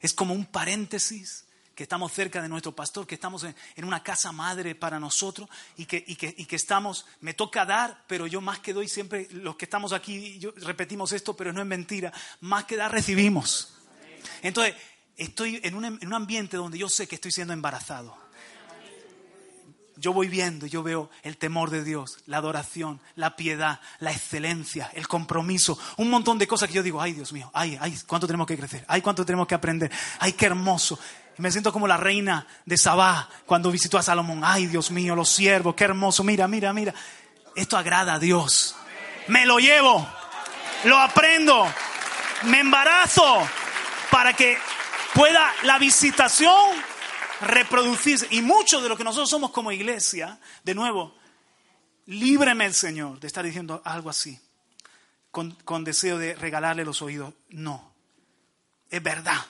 Es como un paréntesis que estamos cerca de nuestro pastor, que estamos en, una casa madre para nosotros y que, estamos, me toca dar, pero yo más que doy siempre, los que estamos aquí, repetimos esto, pero no es mentira, más que dar recibimos. Entonces, estoy en un ambiente donde yo sé que estoy siendo embarazado yo voy viendo, yo veo el temor de Dios, la adoración, la piedad, la excelencia, el compromiso, un montón de cosas que yo digo, ay Dios mío, ay, ay, cuánto tenemos que crecer, ay, cuánto tenemos que aprender, ay, qué hermoso. Y me siento como la reina de Sabá cuando visitó a Salomón, ay Dios mío, los siervos, qué hermoso, mira, mira, mira. Esto agrada a Dios. Me lo llevo, lo aprendo, me embarazo para que pueda la visitación reproducirse. Y mucho de lo que nosotros somos como iglesia, de nuevo, líbreme el Señor de estar diciendo algo así, con, con deseo de regalarle los oídos. No, es verdad.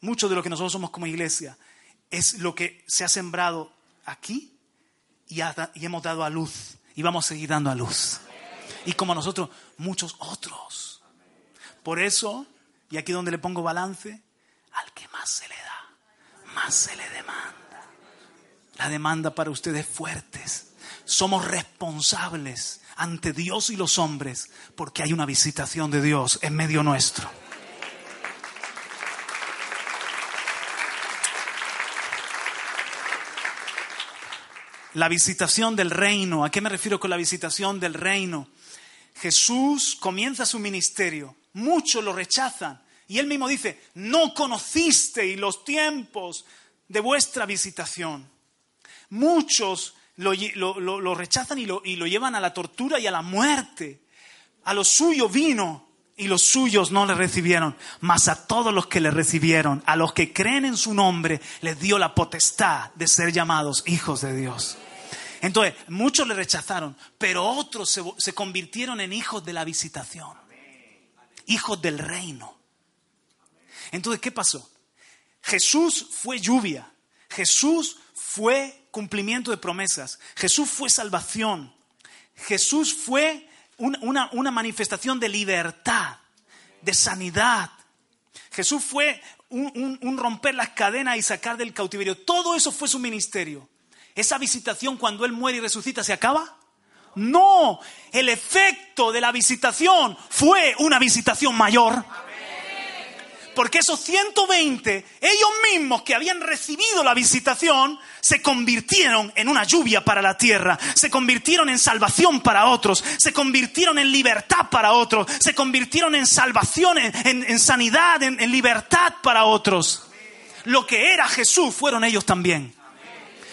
Mucho de lo que nosotros somos como iglesia es lo que se ha sembrado aquí y, y hemos dado a luz y vamos a seguir dando a luz. Y como nosotros, muchos otros. Por eso, y aquí donde le pongo balance, al que más se le da más se le demanda. La demanda para ustedes fuertes. Somos responsables ante Dios y los hombres porque hay una visitación de Dios en medio nuestro. La visitación del reino. ¿A qué me refiero con la visitación del reino? Jesús comienza su ministerio. Muchos lo rechazan. Y él mismo dice, no conocisteis los tiempos de vuestra visitación. Muchos lo, rechazan y lo, llevan a la tortura y a la muerte. A lo suyo vino y los suyos no le recibieron, mas a todos los que le recibieron, a los que creen en su nombre, les dio la potestad de ser llamados hijos de Dios. Entonces, muchos le rechazaron, pero otros se, se convirtieron en hijos de la visitación, hijos del reino. Entonces, ¿qué pasó? Jesús fue lluvia, Jesús fue cumplimiento de promesas. Jesús fue salvación. Jesús fue una, manifestación de libertad, de sanidad. Jesús fue un, romper las cadenas y sacar del cautiverio. Todo eso fue su ministerio. ¿Esa visitación cuando Él muere y resucita se acaba? No, el efecto de la visitación fue una visitación mayor. Porque esos 120, ellos mismos que habían recibido la visitación, se convirtieron en una lluvia para la tierra, se convirtieron en salvación para otros, se convirtieron en libertad para otros, se convirtieron en salvación, en, sanidad, en, en libertad para otros. Lo que era Jesús fueron ellos también.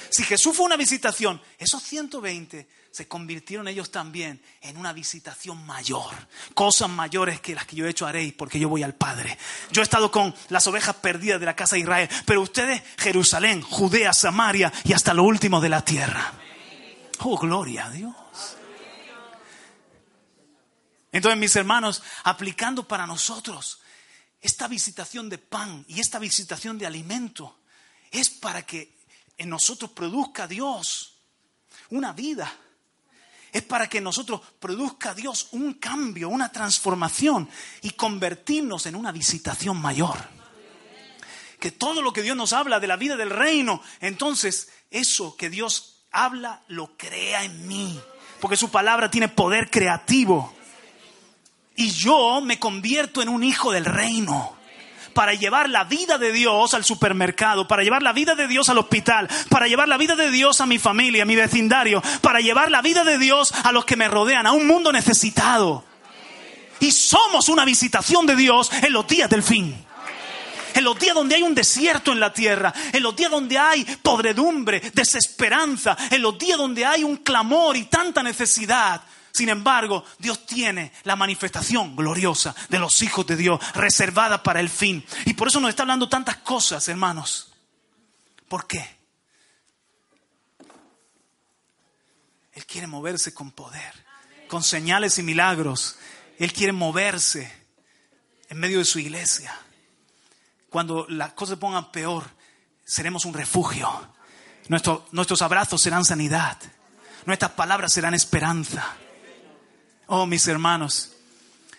Si Jesús fue una visitación, esos 120 se convirtieron ellos también en una visitación mayor. Cosas mayores que las que yo he hecho haréis porque yo voy al Padre. Yo he estado con las ovejas perdidas de la casa de Israel, pero ustedes Jerusalén, Judea, Samaria y hasta lo último de la tierra. Oh, gloria a Dios. Entonces, mis hermanos, aplicando para nosotros esta visitación de pan y esta visitación de alimento, es para que en nosotros produzca Dios una vida es para que nosotros produzca Dios un cambio, una transformación y convertirnos en una visitación mayor. Que todo lo que Dios nos habla de la vida del reino, entonces eso que Dios habla lo crea en mí, porque su palabra tiene poder creativo. Y yo me convierto en un hijo del reino para llevar la vida de Dios al supermercado, para llevar la vida de Dios al hospital, para llevar la vida de Dios a mi familia, a mi vecindario, para llevar la vida de Dios a los que me rodean, a un mundo necesitado. Y somos una visitación de Dios en los días del fin. En los días donde hay un desierto en la tierra, en los días donde hay podredumbre, desesperanza, en los días donde hay un clamor y tanta necesidad, sin embargo, Dios tiene la manifestación gloriosa de los hijos de Dios reservada para el fin. Y por eso nos está hablando tantas cosas, hermanos. ¿Por qué? Él quiere moverse con poder, con señales y milagros. Él quiere moverse en medio de su iglesia. Cuando las cosas se pongan peor, seremos un refugio. nuestros abrazos serán sanidad. Nuestras palabras serán esperanza. Oh, mis hermanos,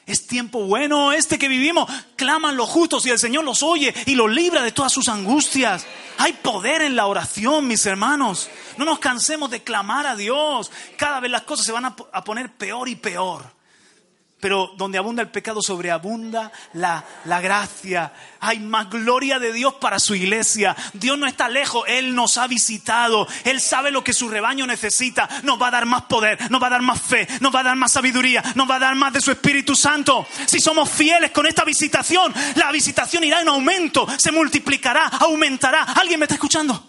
es tiempo bueno este que vivimos. Claman los justos y el Señor los oye y los libra de todas sus angustias. Hay poder en la oración, mis hermanos. No nos cansemos de clamar a Dios. Cada vez las cosas se van a, poner peor y peor. Pero donde abunda el pecado, sobreabunda la, la gracia. Hay más gloria de Dios para su iglesia. Dios no está lejos, Él nos ha visitado. Él sabe lo que su rebaño necesita. Nos va a dar más poder, nos va a dar más fe, nos va a dar más sabiduría, nos va a dar más de su Espíritu Santo. Si somos fieles con esta visitación, la visitación irá en aumento, se multiplicará, aumentará. ¿Alguien me está escuchando?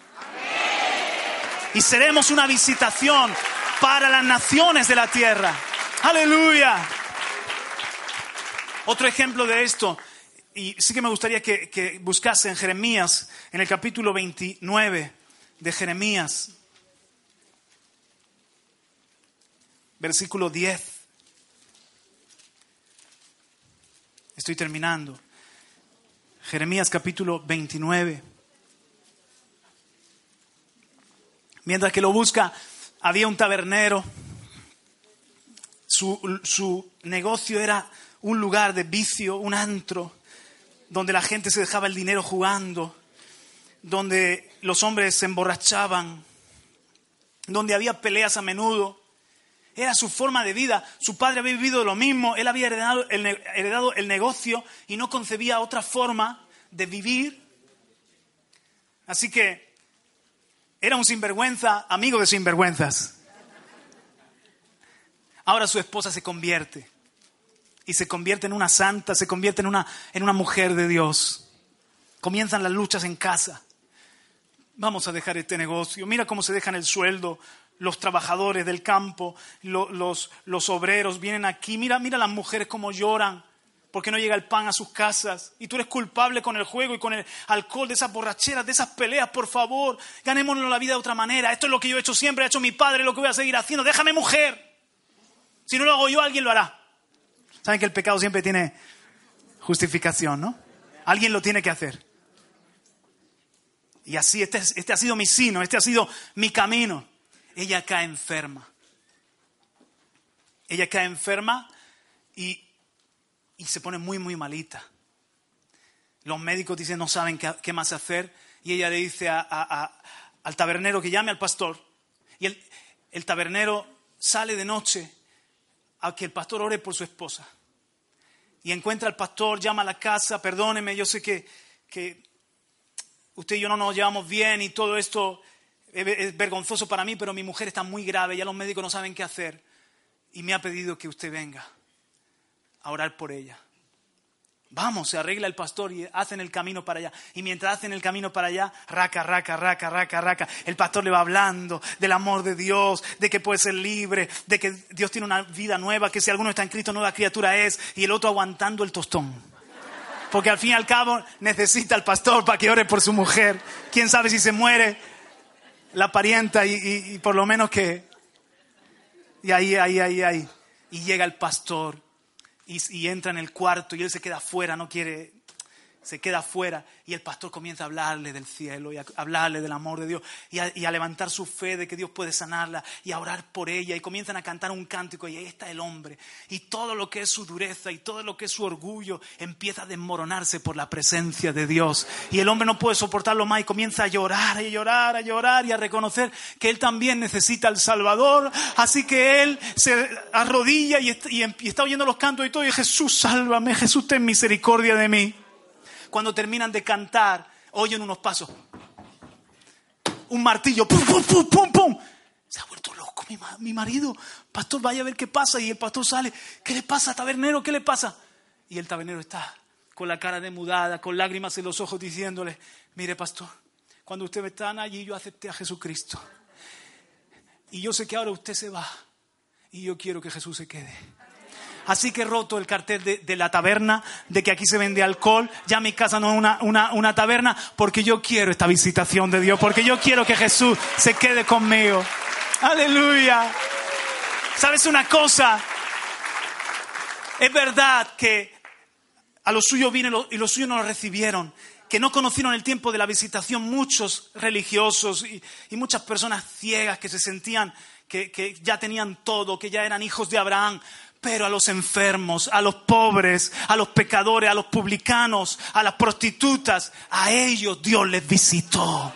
Y seremos una visitación para las naciones de la tierra. Aleluya. Otro ejemplo de esto, y sí que me gustaría que, que buscase en Jeremías, en el capítulo 29 de Jeremías, versículo 10. Estoy terminando. Jeremías capítulo 29. Mientras que lo busca, había un tabernero. Su, su negocio era un lugar de vicio, un antro, donde la gente se dejaba el dinero jugando, donde los hombres se emborrachaban, donde había peleas a menudo. Era su forma de vida. Su padre había vivido lo mismo. Él había heredado el, heredado el negocio y no concebía otra forma de vivir. Así que era un sinvergüenza, amigo de sinvergüenzas. Ahora su esposa se convierte y se convierte en una santa, se convierte en una, en una mujer de Dios. Comienzan las luchas en casa. Vamos a dejar este negocio. Mira cómo se dejan el sueldo los trabajadores del campo, los, los, obreros vienen aquí. Mira, mira las mujeres cómo lloran porque no llega el pan a sus casas. Y tú eres culpable con el juego y con el alcohol, de esas borracheras, de esas peleas, por favor. Ganémonos la vida de otra manera. Esto es lo que yo he hecho siempre, ha hecho mi padre, lo que voy a seguir haciendo. Déjame mujer. Si no lo hago yo, alguien lo hará. Saben que el pecado siempre tiene justificación, ¿no? Alguien lo tiene que hacer. y así, este, este ha sido mi sino, este ha sido mi camino. Ella cae enferma. Ella cae enferma y, se pone muy, muy malita. Los médicos dicen no saben qué, más hacer y ella le dice al tabernero que llame al pastor y el, el tabernero sale de noche a que el pastor ore por su esposa. Y encuentra al pastor, llama a la casa, perdóneme, yo sé que, que usted y yo no nos llevamos bien y todo esto es vergonzoso para mí, pero mi mujer está muy grave, ya los médicos no saben qué hacer. Y me ha pedido que usted venga a orar por ella. Vamos, se arregla el pastor y hacen el camino para allá. Y mientras hacen el camino para allá, raca, raca, raca, raca, raca, el pastor le va hablando del amor de Dios, de que puede ser libre, de que Dios tiene una vida nueva, que si alguno está en Cristo, nueva criatura es, y el otro aguantando el tostón. Porque al fin y al cabo necesita al pastor para que ore por su mujer. Quién sabe si se muere la parienta y, por lo menos que... Y ahí, ahí, ahí, ahí. Y llega el pastor y, entra en el cuarto y él se queda afuera, no quiere, se queda afuera y el pastor comienza a hablarle del cielo y a hablarle del amor de Dios y a, levantar su fe de que Dios puede sanarla y a orar por ella y comienzan a cantar un cántico y ahí está el hombre. Y todo lo que es su dureza y todo lo que es su orgullo empieza a desmoronarse por la presencia de Dios. Y el hombre no puede soportarlo más y comienza a llorar y llorar, a llorar y a reconocer que él también necesita al Salvador. Así que él se arrodilla y, y está oyendo los cantos y todo y Jesús sálvame, Jesús ten misericordia de mí cuando terminan de cantar, oyen unos pasos. Un martillo, pum, pum, pum, pum, pum. Se ha vuelto loco mi, mi marido. Pastor, vaya a ver qué pasa. Y el pastor sale. ¿Qué le pasa, tabernero? ¿Qué le pasa? Y el tabernero está con la cara demudada, con lágrimas en los ojos, diciéndole, mire, pastor, cuando usted me está allí, yo acepté a Jesucristo. Y yo sé que ahora usted se va. Y yo quiero que Jesús se quede. Así que he roto el cartel de, la taberna, de que aquí se vende alcohol. Ya mi casa no es una, una taberna, porque yo quiero esta visitación de Dios, porque yo quiero que Jesús se quede conmigo. Aleluya. ¿Sabes una cosa? Es verdad que a los suyos vienen y los suyos no lo recibieron que no conocieron el tiempo de la visitación muchos religiosos y, muchas personas ciegas que se sentían que, que, ya tenían todo, que ya eran hijos de Abraham, pero a los enfermos, a los pobres, a los pecadores, a los publicanos, a las prostitutas, a ellos Dios les visitó.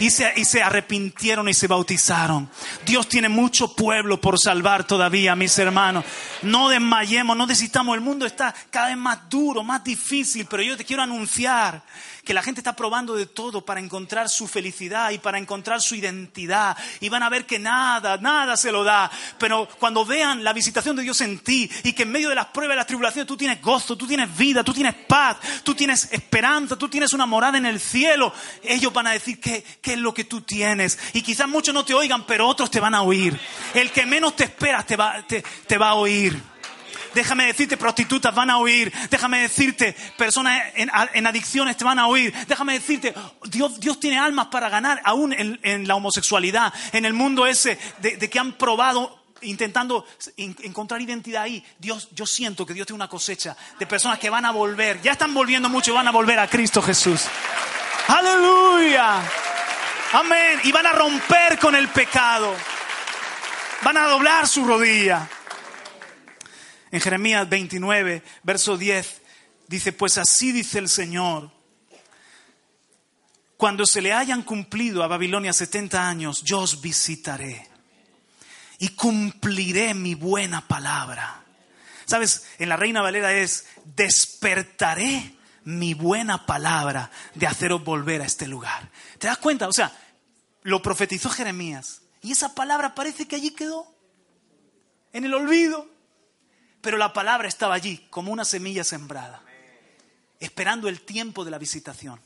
Y se, y se, arrepintieron y se bautizaron. Dios tiene mucho pueblo por salvar todavía, mis hermanos. No desmayemos, no necesitamos. El mundo está cada vez más duro, más difícil, pero yo te quiero anunciar que la gente está probando de todo para encontrar su felicidad y para encontrar su identidad. Y van a ver que nada, nada se lo da. Pero cuando vean la visitación de Dios en ti y que en medio de las pruebas y las tribulaciones tú tienes gozo, tú tienes vida, tú tienes paz, tú tienes esperanza, tú tienes una morada en el cielo, ellos van a decir qué, es lo que tú tienes. Y quizás muchos no te oigan, pero otros te van a oír. El que menos te esperas te va, te va a oír. Déjame decirte, prostitutas van a oír. Déjame decirte, personas en, adicciones te van a oír. Déjame decirte, Dios, Dios tiene almas para ganar aún en, la homosexualidad, en el mundo ese de, que han probado intentando encontrar identidad ahí. Dios, yo siento que Dios tiene una cosecha de personas que van a volver, ya están volviendo mucho y van a volver a Cristo Jesús. Aleluya. Amén. Y van a romper con el pecado. Van a doblar su rodilla. En Jeremías 29, verso 10, dice, pues así dice el Señor, cuando se le hayan cumplido a Babilonia 70 años, yo os visitaré y cumpliré mi buena palabra. Sabes, en la Reina Valera es, despertaré mi buena palabra de haceros volver a este lugar. ¿Te das cuenta? O sea, lo profetizó Jeremías y esa palabra parece que allí quedó, en el olvido. Pero la palabra estaba allí como una semilla sembrada, esperando el tiempo de la visitación.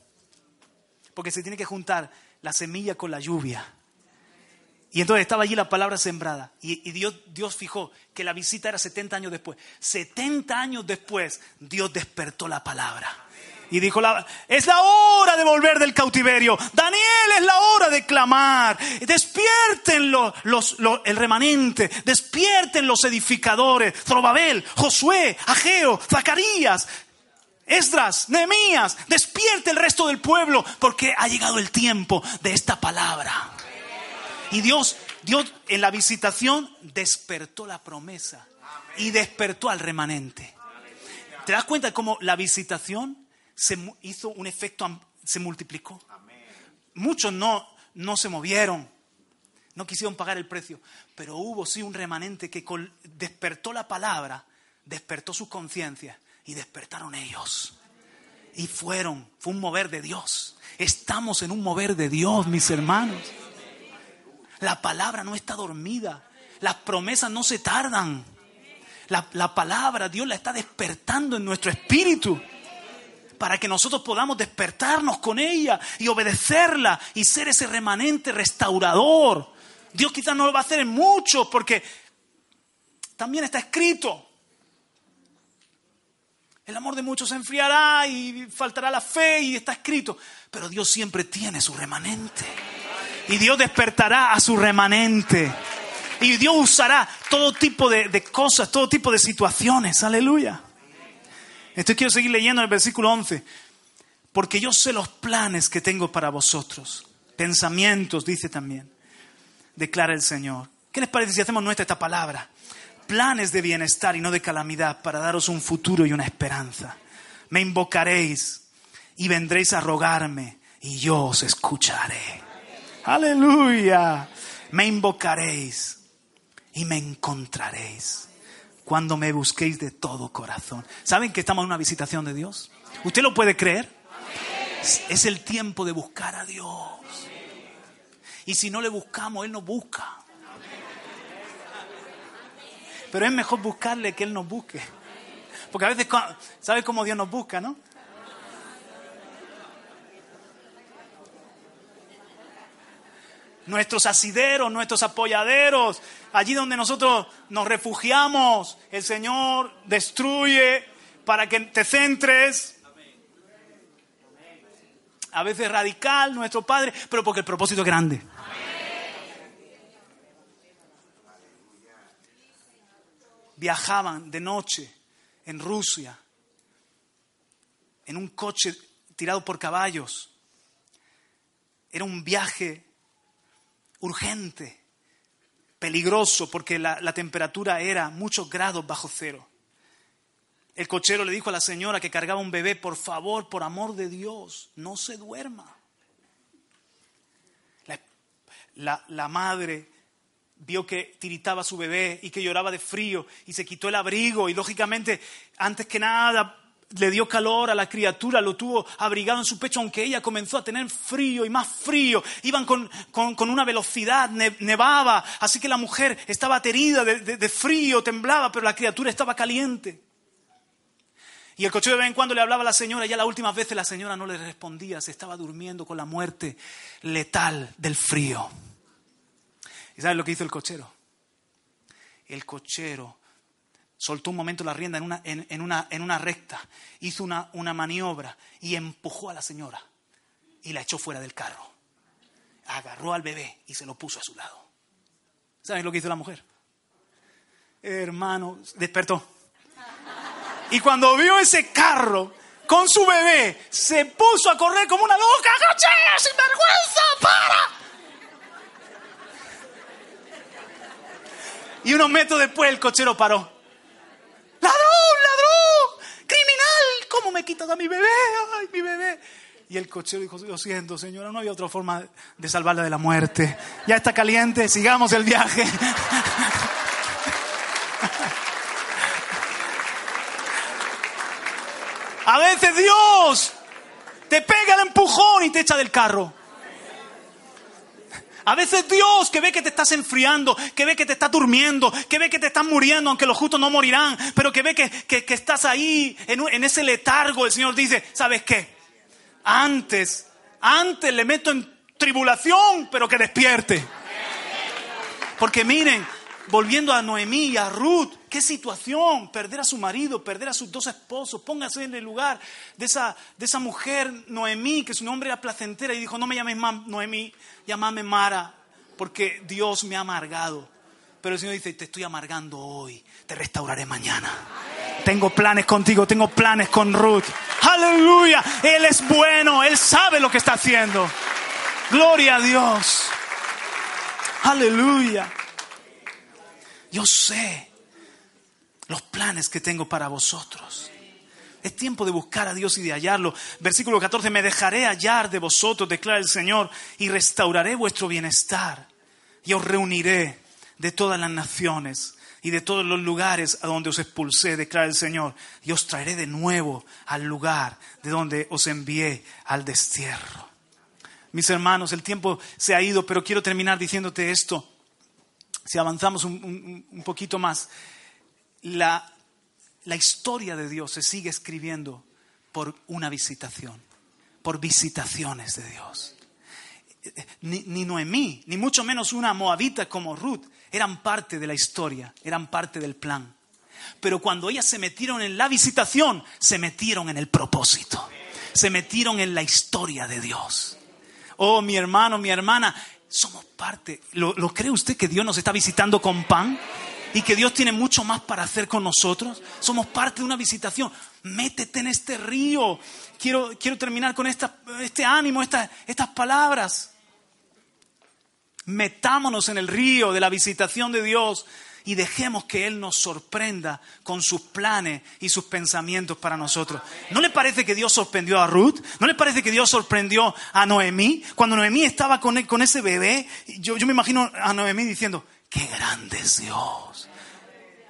Porque se tiene que juntar la semilla con la lluvia. Y entonces estaba allí la palabra sembrada. Y, Dios, Dios fijó que la visita era 70 años después. 70 años después, Dios despertó la palabra y dijo, es la hora de volver del cautiverio. Daniel, es la hora de clamar. Despierten los, el remanente, despierten los edificadores. Zorobabel, Josué, Ageo, Zacarías. Esdras, Nehemías, despierte el resto del pueblo porque ha llegado el tiempo de esta palabra. Y Dios, Dios en la visitación despertó la promesa y despertó al remanente. ¿Te das cuenta cómo la visitación se hizo un efecto, se multiplicó? Muchos no, no se movieron, no quisieron pagar el precio, pero hubo sí un remanente que despertó la palabra, despertó su conciencia y despertaron ellos. Y fueron, fue un mover de Dios. Estamos en un mover de Dios, mis hermanos. La palabra no está dormida. Las promesas no se tardan. La, la, palabra Dios la está despertando en nuestro espíritu para que nosotros podamos despertarnos con ella y obedecerla y ser ese remanente restaurador. Dios quizás no lo va a hacer en mucho porque también está escrito el amor de muchos se enfriará y faltará la fe y está escrito. Pero Dios siempre tiene su remanente. Y Dios despertará a su remanente. Y Dios usará todo tipo de, cosas, todo tipo de situaciones. Aleluya. Entonces quiero seguir leyendo el versículo 11. Porque yo sé los planes que tengo para vosotros. Pensamientos, dice también. Declara el Señor. ¿Qué les parece si hacemos nuestra esta palabra? planes de bienestar y no de calamidad para daros un futuro y una esperanza. Me invocaréis y vendréis a rogarme y yo os escucharé. Aleluya. Me invocaréis y me encontraréis cuando me busquéis de todo corazón. ¿Saben que estamos en una visitación de Dios? ¿Usted lo puede creer? Es el tiempo de buscar a Dios. Y si no le buscamos, Él nos busca. Pero es mejor buscarle que Él nos busque. Porque a veces, ¿sabes cómo Dios nos busca, no? Nuestros asideros, nuestros apoyaderos, allí donde nosotros nos refugiamos, el Señor destruye para que te centres. A veces radical, nuestro Padre, pero porque el propósito es grande. viajaban de noche en Rusia, en un coche tirado por caballos. Era un viaje urgente, peligroso, porque la, temperatura era muchos grados bajo cero. El cochero le dijo a la señora que cargaba un bebé, por favor, por amor de Dios, no se duerma. La, la madre vio que tiritaba su bebé y que lloraba de frío y se quitó el abrigo y lógicamente antes que nada le dio calor a la criatura, lo tuvo abrigado en su pecho, aunque ella comenzó a tener frío y más frío. Iban con, una velocidad, nevaba, así que la mujer estaba aterida de, de, frío, temblaba, pero la criatura estaba caliente. Y el coche de vez en cuando le hablaba a la señora, ya las últimas veces la señora no le respondía, se estaba durmiendo con la muerte letal del frío. ¿Y sabes lo que hizo el cochero? El cochero soltó un momento la rienda en una, en, una, en una recta, hizo una, una maniobra y empujó a la señora y la echó fuera del carro. Agarró al bebé y se lo puso a su lado. ¿Sabes lo que hizo la mujer? Hermano, despertó. Y cuando vio ese carro con su bebé, se puso a correr como una loca. ¡Cochero, sin vergüenza! ¡Para! Y unos metros después el cochero paró. Me quitas a mi bebé? ¡Ay, mi bebé! Y el cochero dijo, lo siento, señora, no había otra forma de salvarla de la muerte. Ya está caliente, sigamos el viaje. A veces Dios te pega el empujón y te echa del carro. A veces Dios que ve que te estás enfriando, que ve que te estás durmiendo, que ve que te estás muriendo, aunque los justos no morirán, pero que ve que, estás ahí en, en ese letargo, el Señor dice, ¿sabes qué? Antes, antes le meto en tribulación, pero que despierte. Porque miren, volviendo a Noemí y a Ruth, qué situación, perder a su marido, perder a sus dos esposos, póngase en el lugar de esa, de esa mujer Noemí, que su nombre era placentera, y dijo, no me llames Noemí, llámame Mara, porque Dios me ha amargado. Pero el Señor dice, te estoy amargando hoy, te restauraré mañana. Tengo planes contigo, tengo planes con Ruth. Aleluya. Él es bueno. Él sabe lo que está haciendo. Gloria a Dios. Aleluya. Yo sé los planes que tengo para vosotros. Es tiempo de buscar a Dios y de hallarlo. Versículo 14, me dejaré hallar de vosotros, declara el Señor, y restauraré vuestro bienestar. Y os reuniré de todas las naciones y de todos los lugares a donde os expulsé, declara el Señor, y os traeré de nuevo al lugar de donde os envié al destierro. Mis hermanos, el tiempo se ha ido, pero quiero terminar diciéndote esto. Si avanzamos un, poquito más, la, historia de Dios se sigue escribiendo por una visitación, por visitaciones de Dios. Ni, ni, Noemí, ni mucho menos una moabita como Ruth, eran parte de la historia, eran parte del plan. Pero cuando ellas se metieron en la visitación, se metieron en el propósito, se metieron en la historia de Dios. Oh, mi hermano, mi hermana, somos parte. ¿Lo, cree usted que Dios nos está visitando con pan? y que Dios tiene mucho más para hacer con nosotros. Somos parte de una visitación. Métete en este río. Quiero, quiero terminar con este ánimo, estas palabras. Metámonos en el río de la visitación de Dios y dejemos que Él nos sorprenda con sus planes y sus pensamientos para nosotros. ¿No le parece que Dios sorprendió a Ruth? ¿No le parece que Dios sorprendió a Noemí? Cuando Noemí estaba con, con ese bebé, yo, yo me imagino a Noemí diciendo, qué grande es Dios.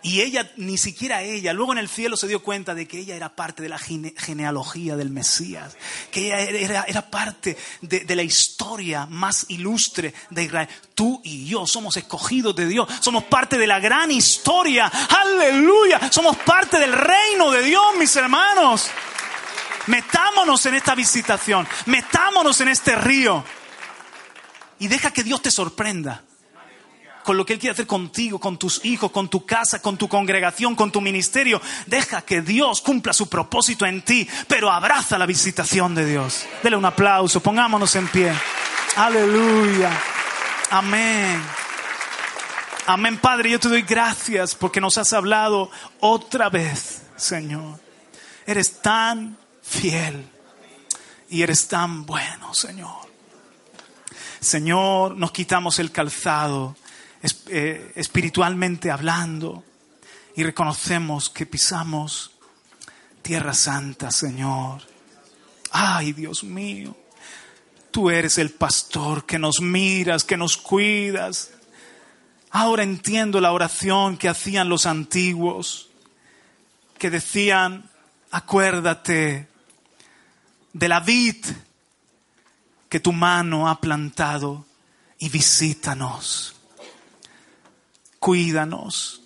Y ella, ni siquiera ella, luego en el cielo se dio cuenta de que ella era parte de la genealogía del Mesías, que ella era, parte de, la historia más ilustre de Israel. Tú y yo somos escogidos de Dios, somos parte de la gran historia, aleluya, somos parte del reino de Dios, mis hermanos. Metámonos en esta visitación, metámonos en este río y deja que Dios te sorprenda con lo que Él quiere hacer contigo, con tus hijos, con tu casa, con tu congregación, con tu ministerio. Deja que Dios cumpla su propósito en ti, pero abraza la visitación de Dios. Dele un aplauso, pongámonos en pie. Aleluya. Amén. Amén, Padre, yo te doy gracias porque nos has hablado otra vez, Señor. Eres tan fiel y eres tan bueno, Señor. Señor, nos quitamos el calzado espiritualmente hablando y reconocemos que pisamos tierra santa, Señor. Ay, Dios mío, tú eres el pastor que nos miras, que nos cuidas. Ahora entiendo la oración que hacían los antiguos, que decían, acuérdate de la vid que tu mano ha plantado y visítanos cuídanos.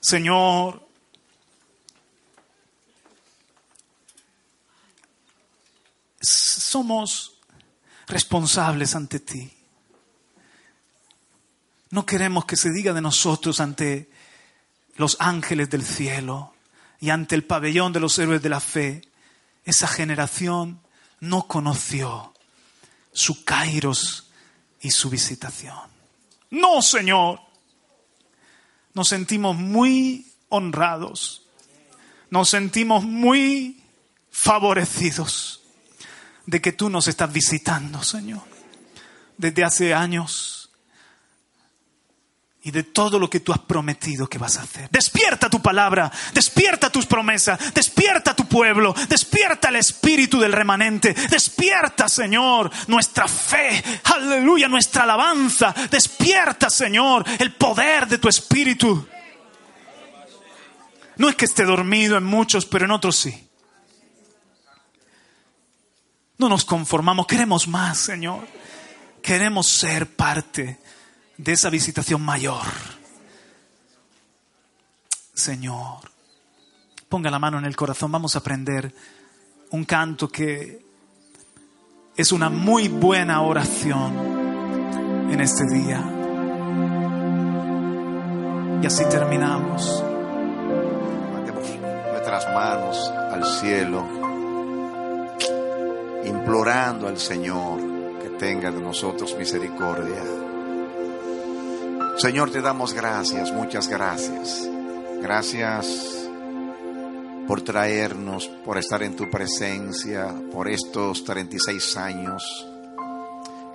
Señor, somos responsables ante ti. No queremos que se diga de nosotros ante los ángeles del cielo y ante el pabellón de los héroes de la fe. Esa generación no conoció su kairos y su visitación. No, Señor nos sentimos muy honrados, nos sentimos muy favorecidos de que tú nos estás visitando, Señor, desde hace años y de todo lo que tú has prometido que vas a hacer. Despierta tu palabra, despierta tus promesas, despierta tu pueblo, despierta el espíritu del remanente, despierta, Señor, nuestra fe, aleluya, nuestra alabanza, despierta, Señor, el poder de tu espíritu. No es que esté dormido en muchos, pero en otros sí. No nos conformamos, queremos más, Señor. Queremos ser parte de esa visitación mayor. Señor, ponga la mano en el corazón, vamos a aprender un canto que es una muy buena oración en este día. Y así terminamos. Matemos nuestras manos al cielo, implorando al Señor que tenga de nosotros misericordia. Señor, te damos gracias, muchas gracias. Gracias por traernos, por estar en tu presencia, por estos 36 años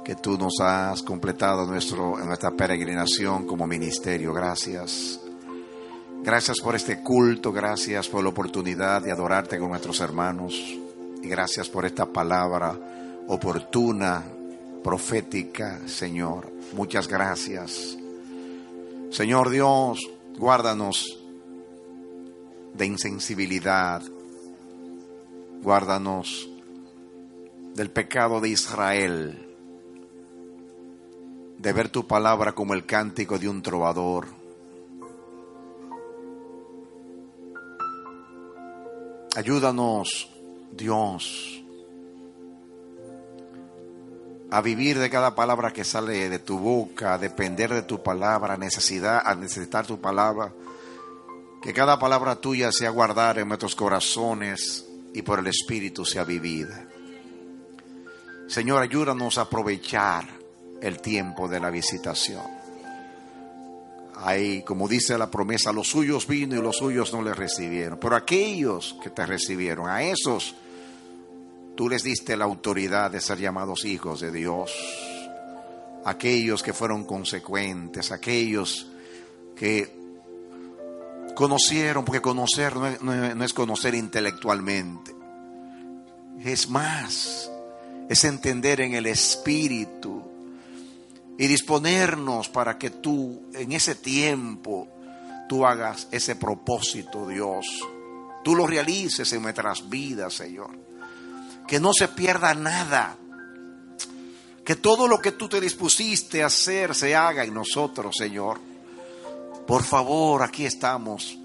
que tú nos has completado nuestro, en nuestra peregrinación como ministerio. Gracias. Gracias por este culto, gracias por la oportunidad de adorarte con nuestros hermanos y gracias por esta palabra oportuna, profética, Señor. Muchas gracias. Señor Dios, guárdanos de insensibilidad, guárdanos del pecado de Israel, de ver tu palabra como el cántico de un trovador. Ayúdanos, Dios, a vivir de cada palabra que sale de tu boca, a depender de tu palabra, necesidad, a necesitar tu palabra. Que cada palabra tuya sea guardada en nuestros corazones y por el Espíritu sea vivida. Señor, ayúdanos a aprovechar el tiempo de la visitación. Hay, como dice la promesa, los suyos vino y los suyos no le recibieron. Pero aquellos que te recibieron, a esos tú les diste la autoridad de ser llamados hijos de Dios. Aquellos que fueron consecuentes, aquellos que conocieron, porque conocer no es, no es conocer intelectualmente. Es más, es entender en el espíritu y disponernos para que tú en ese tiempo tú hagas ese propósito, Dios. Tú lo realices en nuestras vidas, Señor. Que no se pierda nada. Que todo lo que tú te dispusiste a hacer se haga en nosotros, Señor. Por favor, aquí estamos.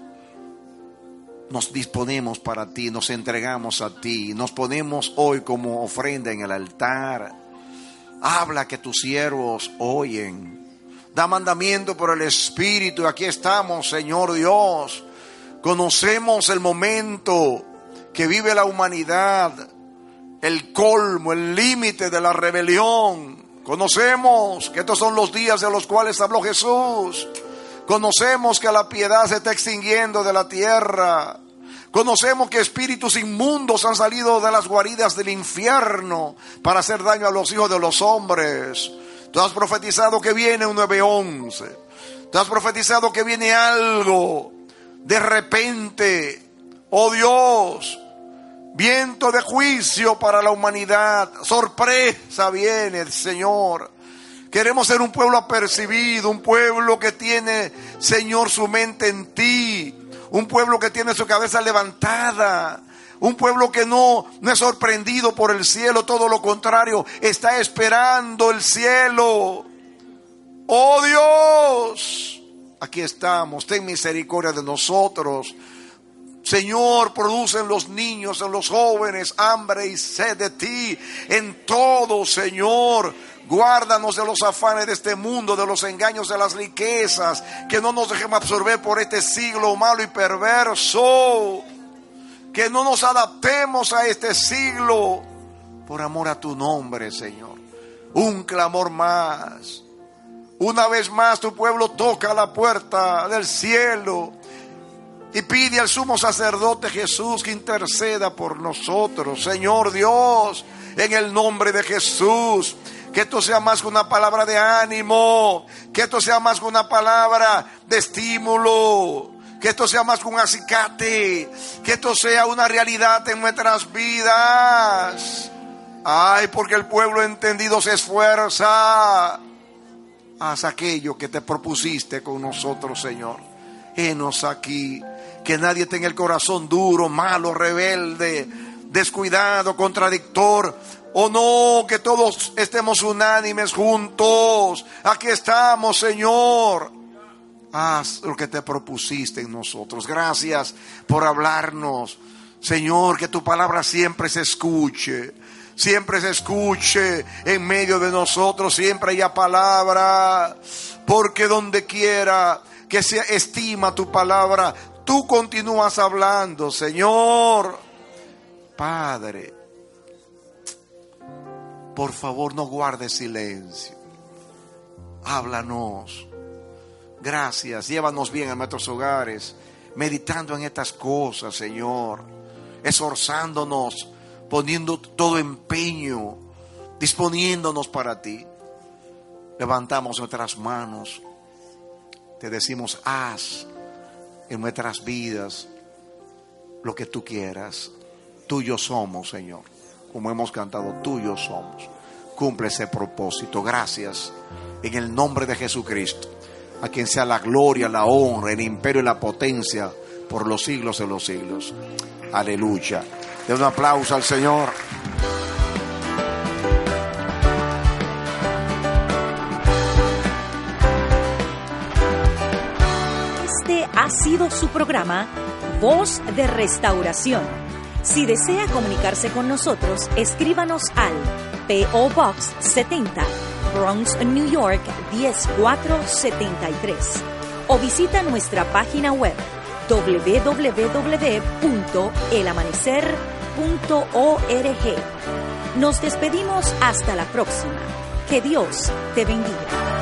Nos disponemos para ti, nos entregamos a ti, nos ponemos hoy como ofrenda en el altar Habla que tus siervos oyen. Da mandamiento por el Espíritu. Aquí estamos, Señor Dios. Conocemos el momento que vive la humanidad, el colmo, el límite de la rebelión. Conocemos que estos son los días de los cuales habló Jesús. Conocemos que la piedad se está extinguiendo de la tierra. Conocemos que espíritus inmundos han salido de las guaridas del infierno para hacer daño a los hijos de los hombres. Tú has profetizado que viene un 911. Tú has profetizado que viene algo de repente. Oh Dios, viento de juicio para la humanidad. Sorpresa viene, Señor. Queremos ser un pueblo apercibido, un pueblo que tiene, Señor, su mente en ti un pueblo que tiene su cabeza levantada, un pueblo que no, no es sorprendido por el cielo, todo lo contrario, está esperando el cielo. Oh Dios, aquí estamos, ten misericordia de nosotros. Señor, producen los niños, en los jóvenes, hambre y sed de ti, en todo, Señor. Guárdanos de los afanes de este mundo, de los engaños de las riquezas, que no nos dejemos absorber por este siglo malo y perverso. Que no nos adaptemos a este siglo por amor a tu nombre, Señor. Un clamor más. Una vez más tu pueblo toca la puerta del cielo y pide al sumo sacerdote Jesús que interceda por nosotros. Señor Dios, en el nombre de Jesús. Que esto sea más que una palabra de ánimo. Que esto sea más que una palabra de estímulo. Que esto sea más que un acicate. Que esto sea una realidad en nuestras vidas. Ay, porque el pueblo entendido se esfuerza. Haz aquello que te propusiste con nosotros, Señor. Enos aquí. Que nadie tenga el corazón duro, malo, rebelde, descuidado, contradictor o no, que todos estemos unánimes juntos. Aquí estamos, Señor. Haz lo que te propusiste en nosotros. Gracias por hablarnos. Señor, que tu palabra siempre se escuche. Siempre se escuche en medio de nosotros. Siempre haya palabra. Porque donde quiera que se estima tu palabra, tú continúas hablando, Señor. Padre por favor no guarde silencio. Háblanos. Gracias. Llévanos bien a nuestros hogares. meditando en estas cosas, Señor, esforzándonos, poniendo todo empeño, disponiéndonos para ti. Levantamos nuestras manos, te decimos, haz en nuestras vidas lo que tú quieras. Tuyo somos, Señor. Como hemos cantado, tuyo somos. Cumple ese propósito. Gracias. En el nombre de Jesucristo. A quien sea la gloria, la honra, el imperio y la potencia por los siglos de los siglos. Aleluya. De un aplauso al Señor. Ha sido su programa Voz de Restauración. Si desea comunicarse con nosotros, escríbanos al PO Box 70, Bronx, New York 10473 o visita nuestra página web www.elamanecer.org. Nos despedimos hasta la próxima. Que Dios te bendiga.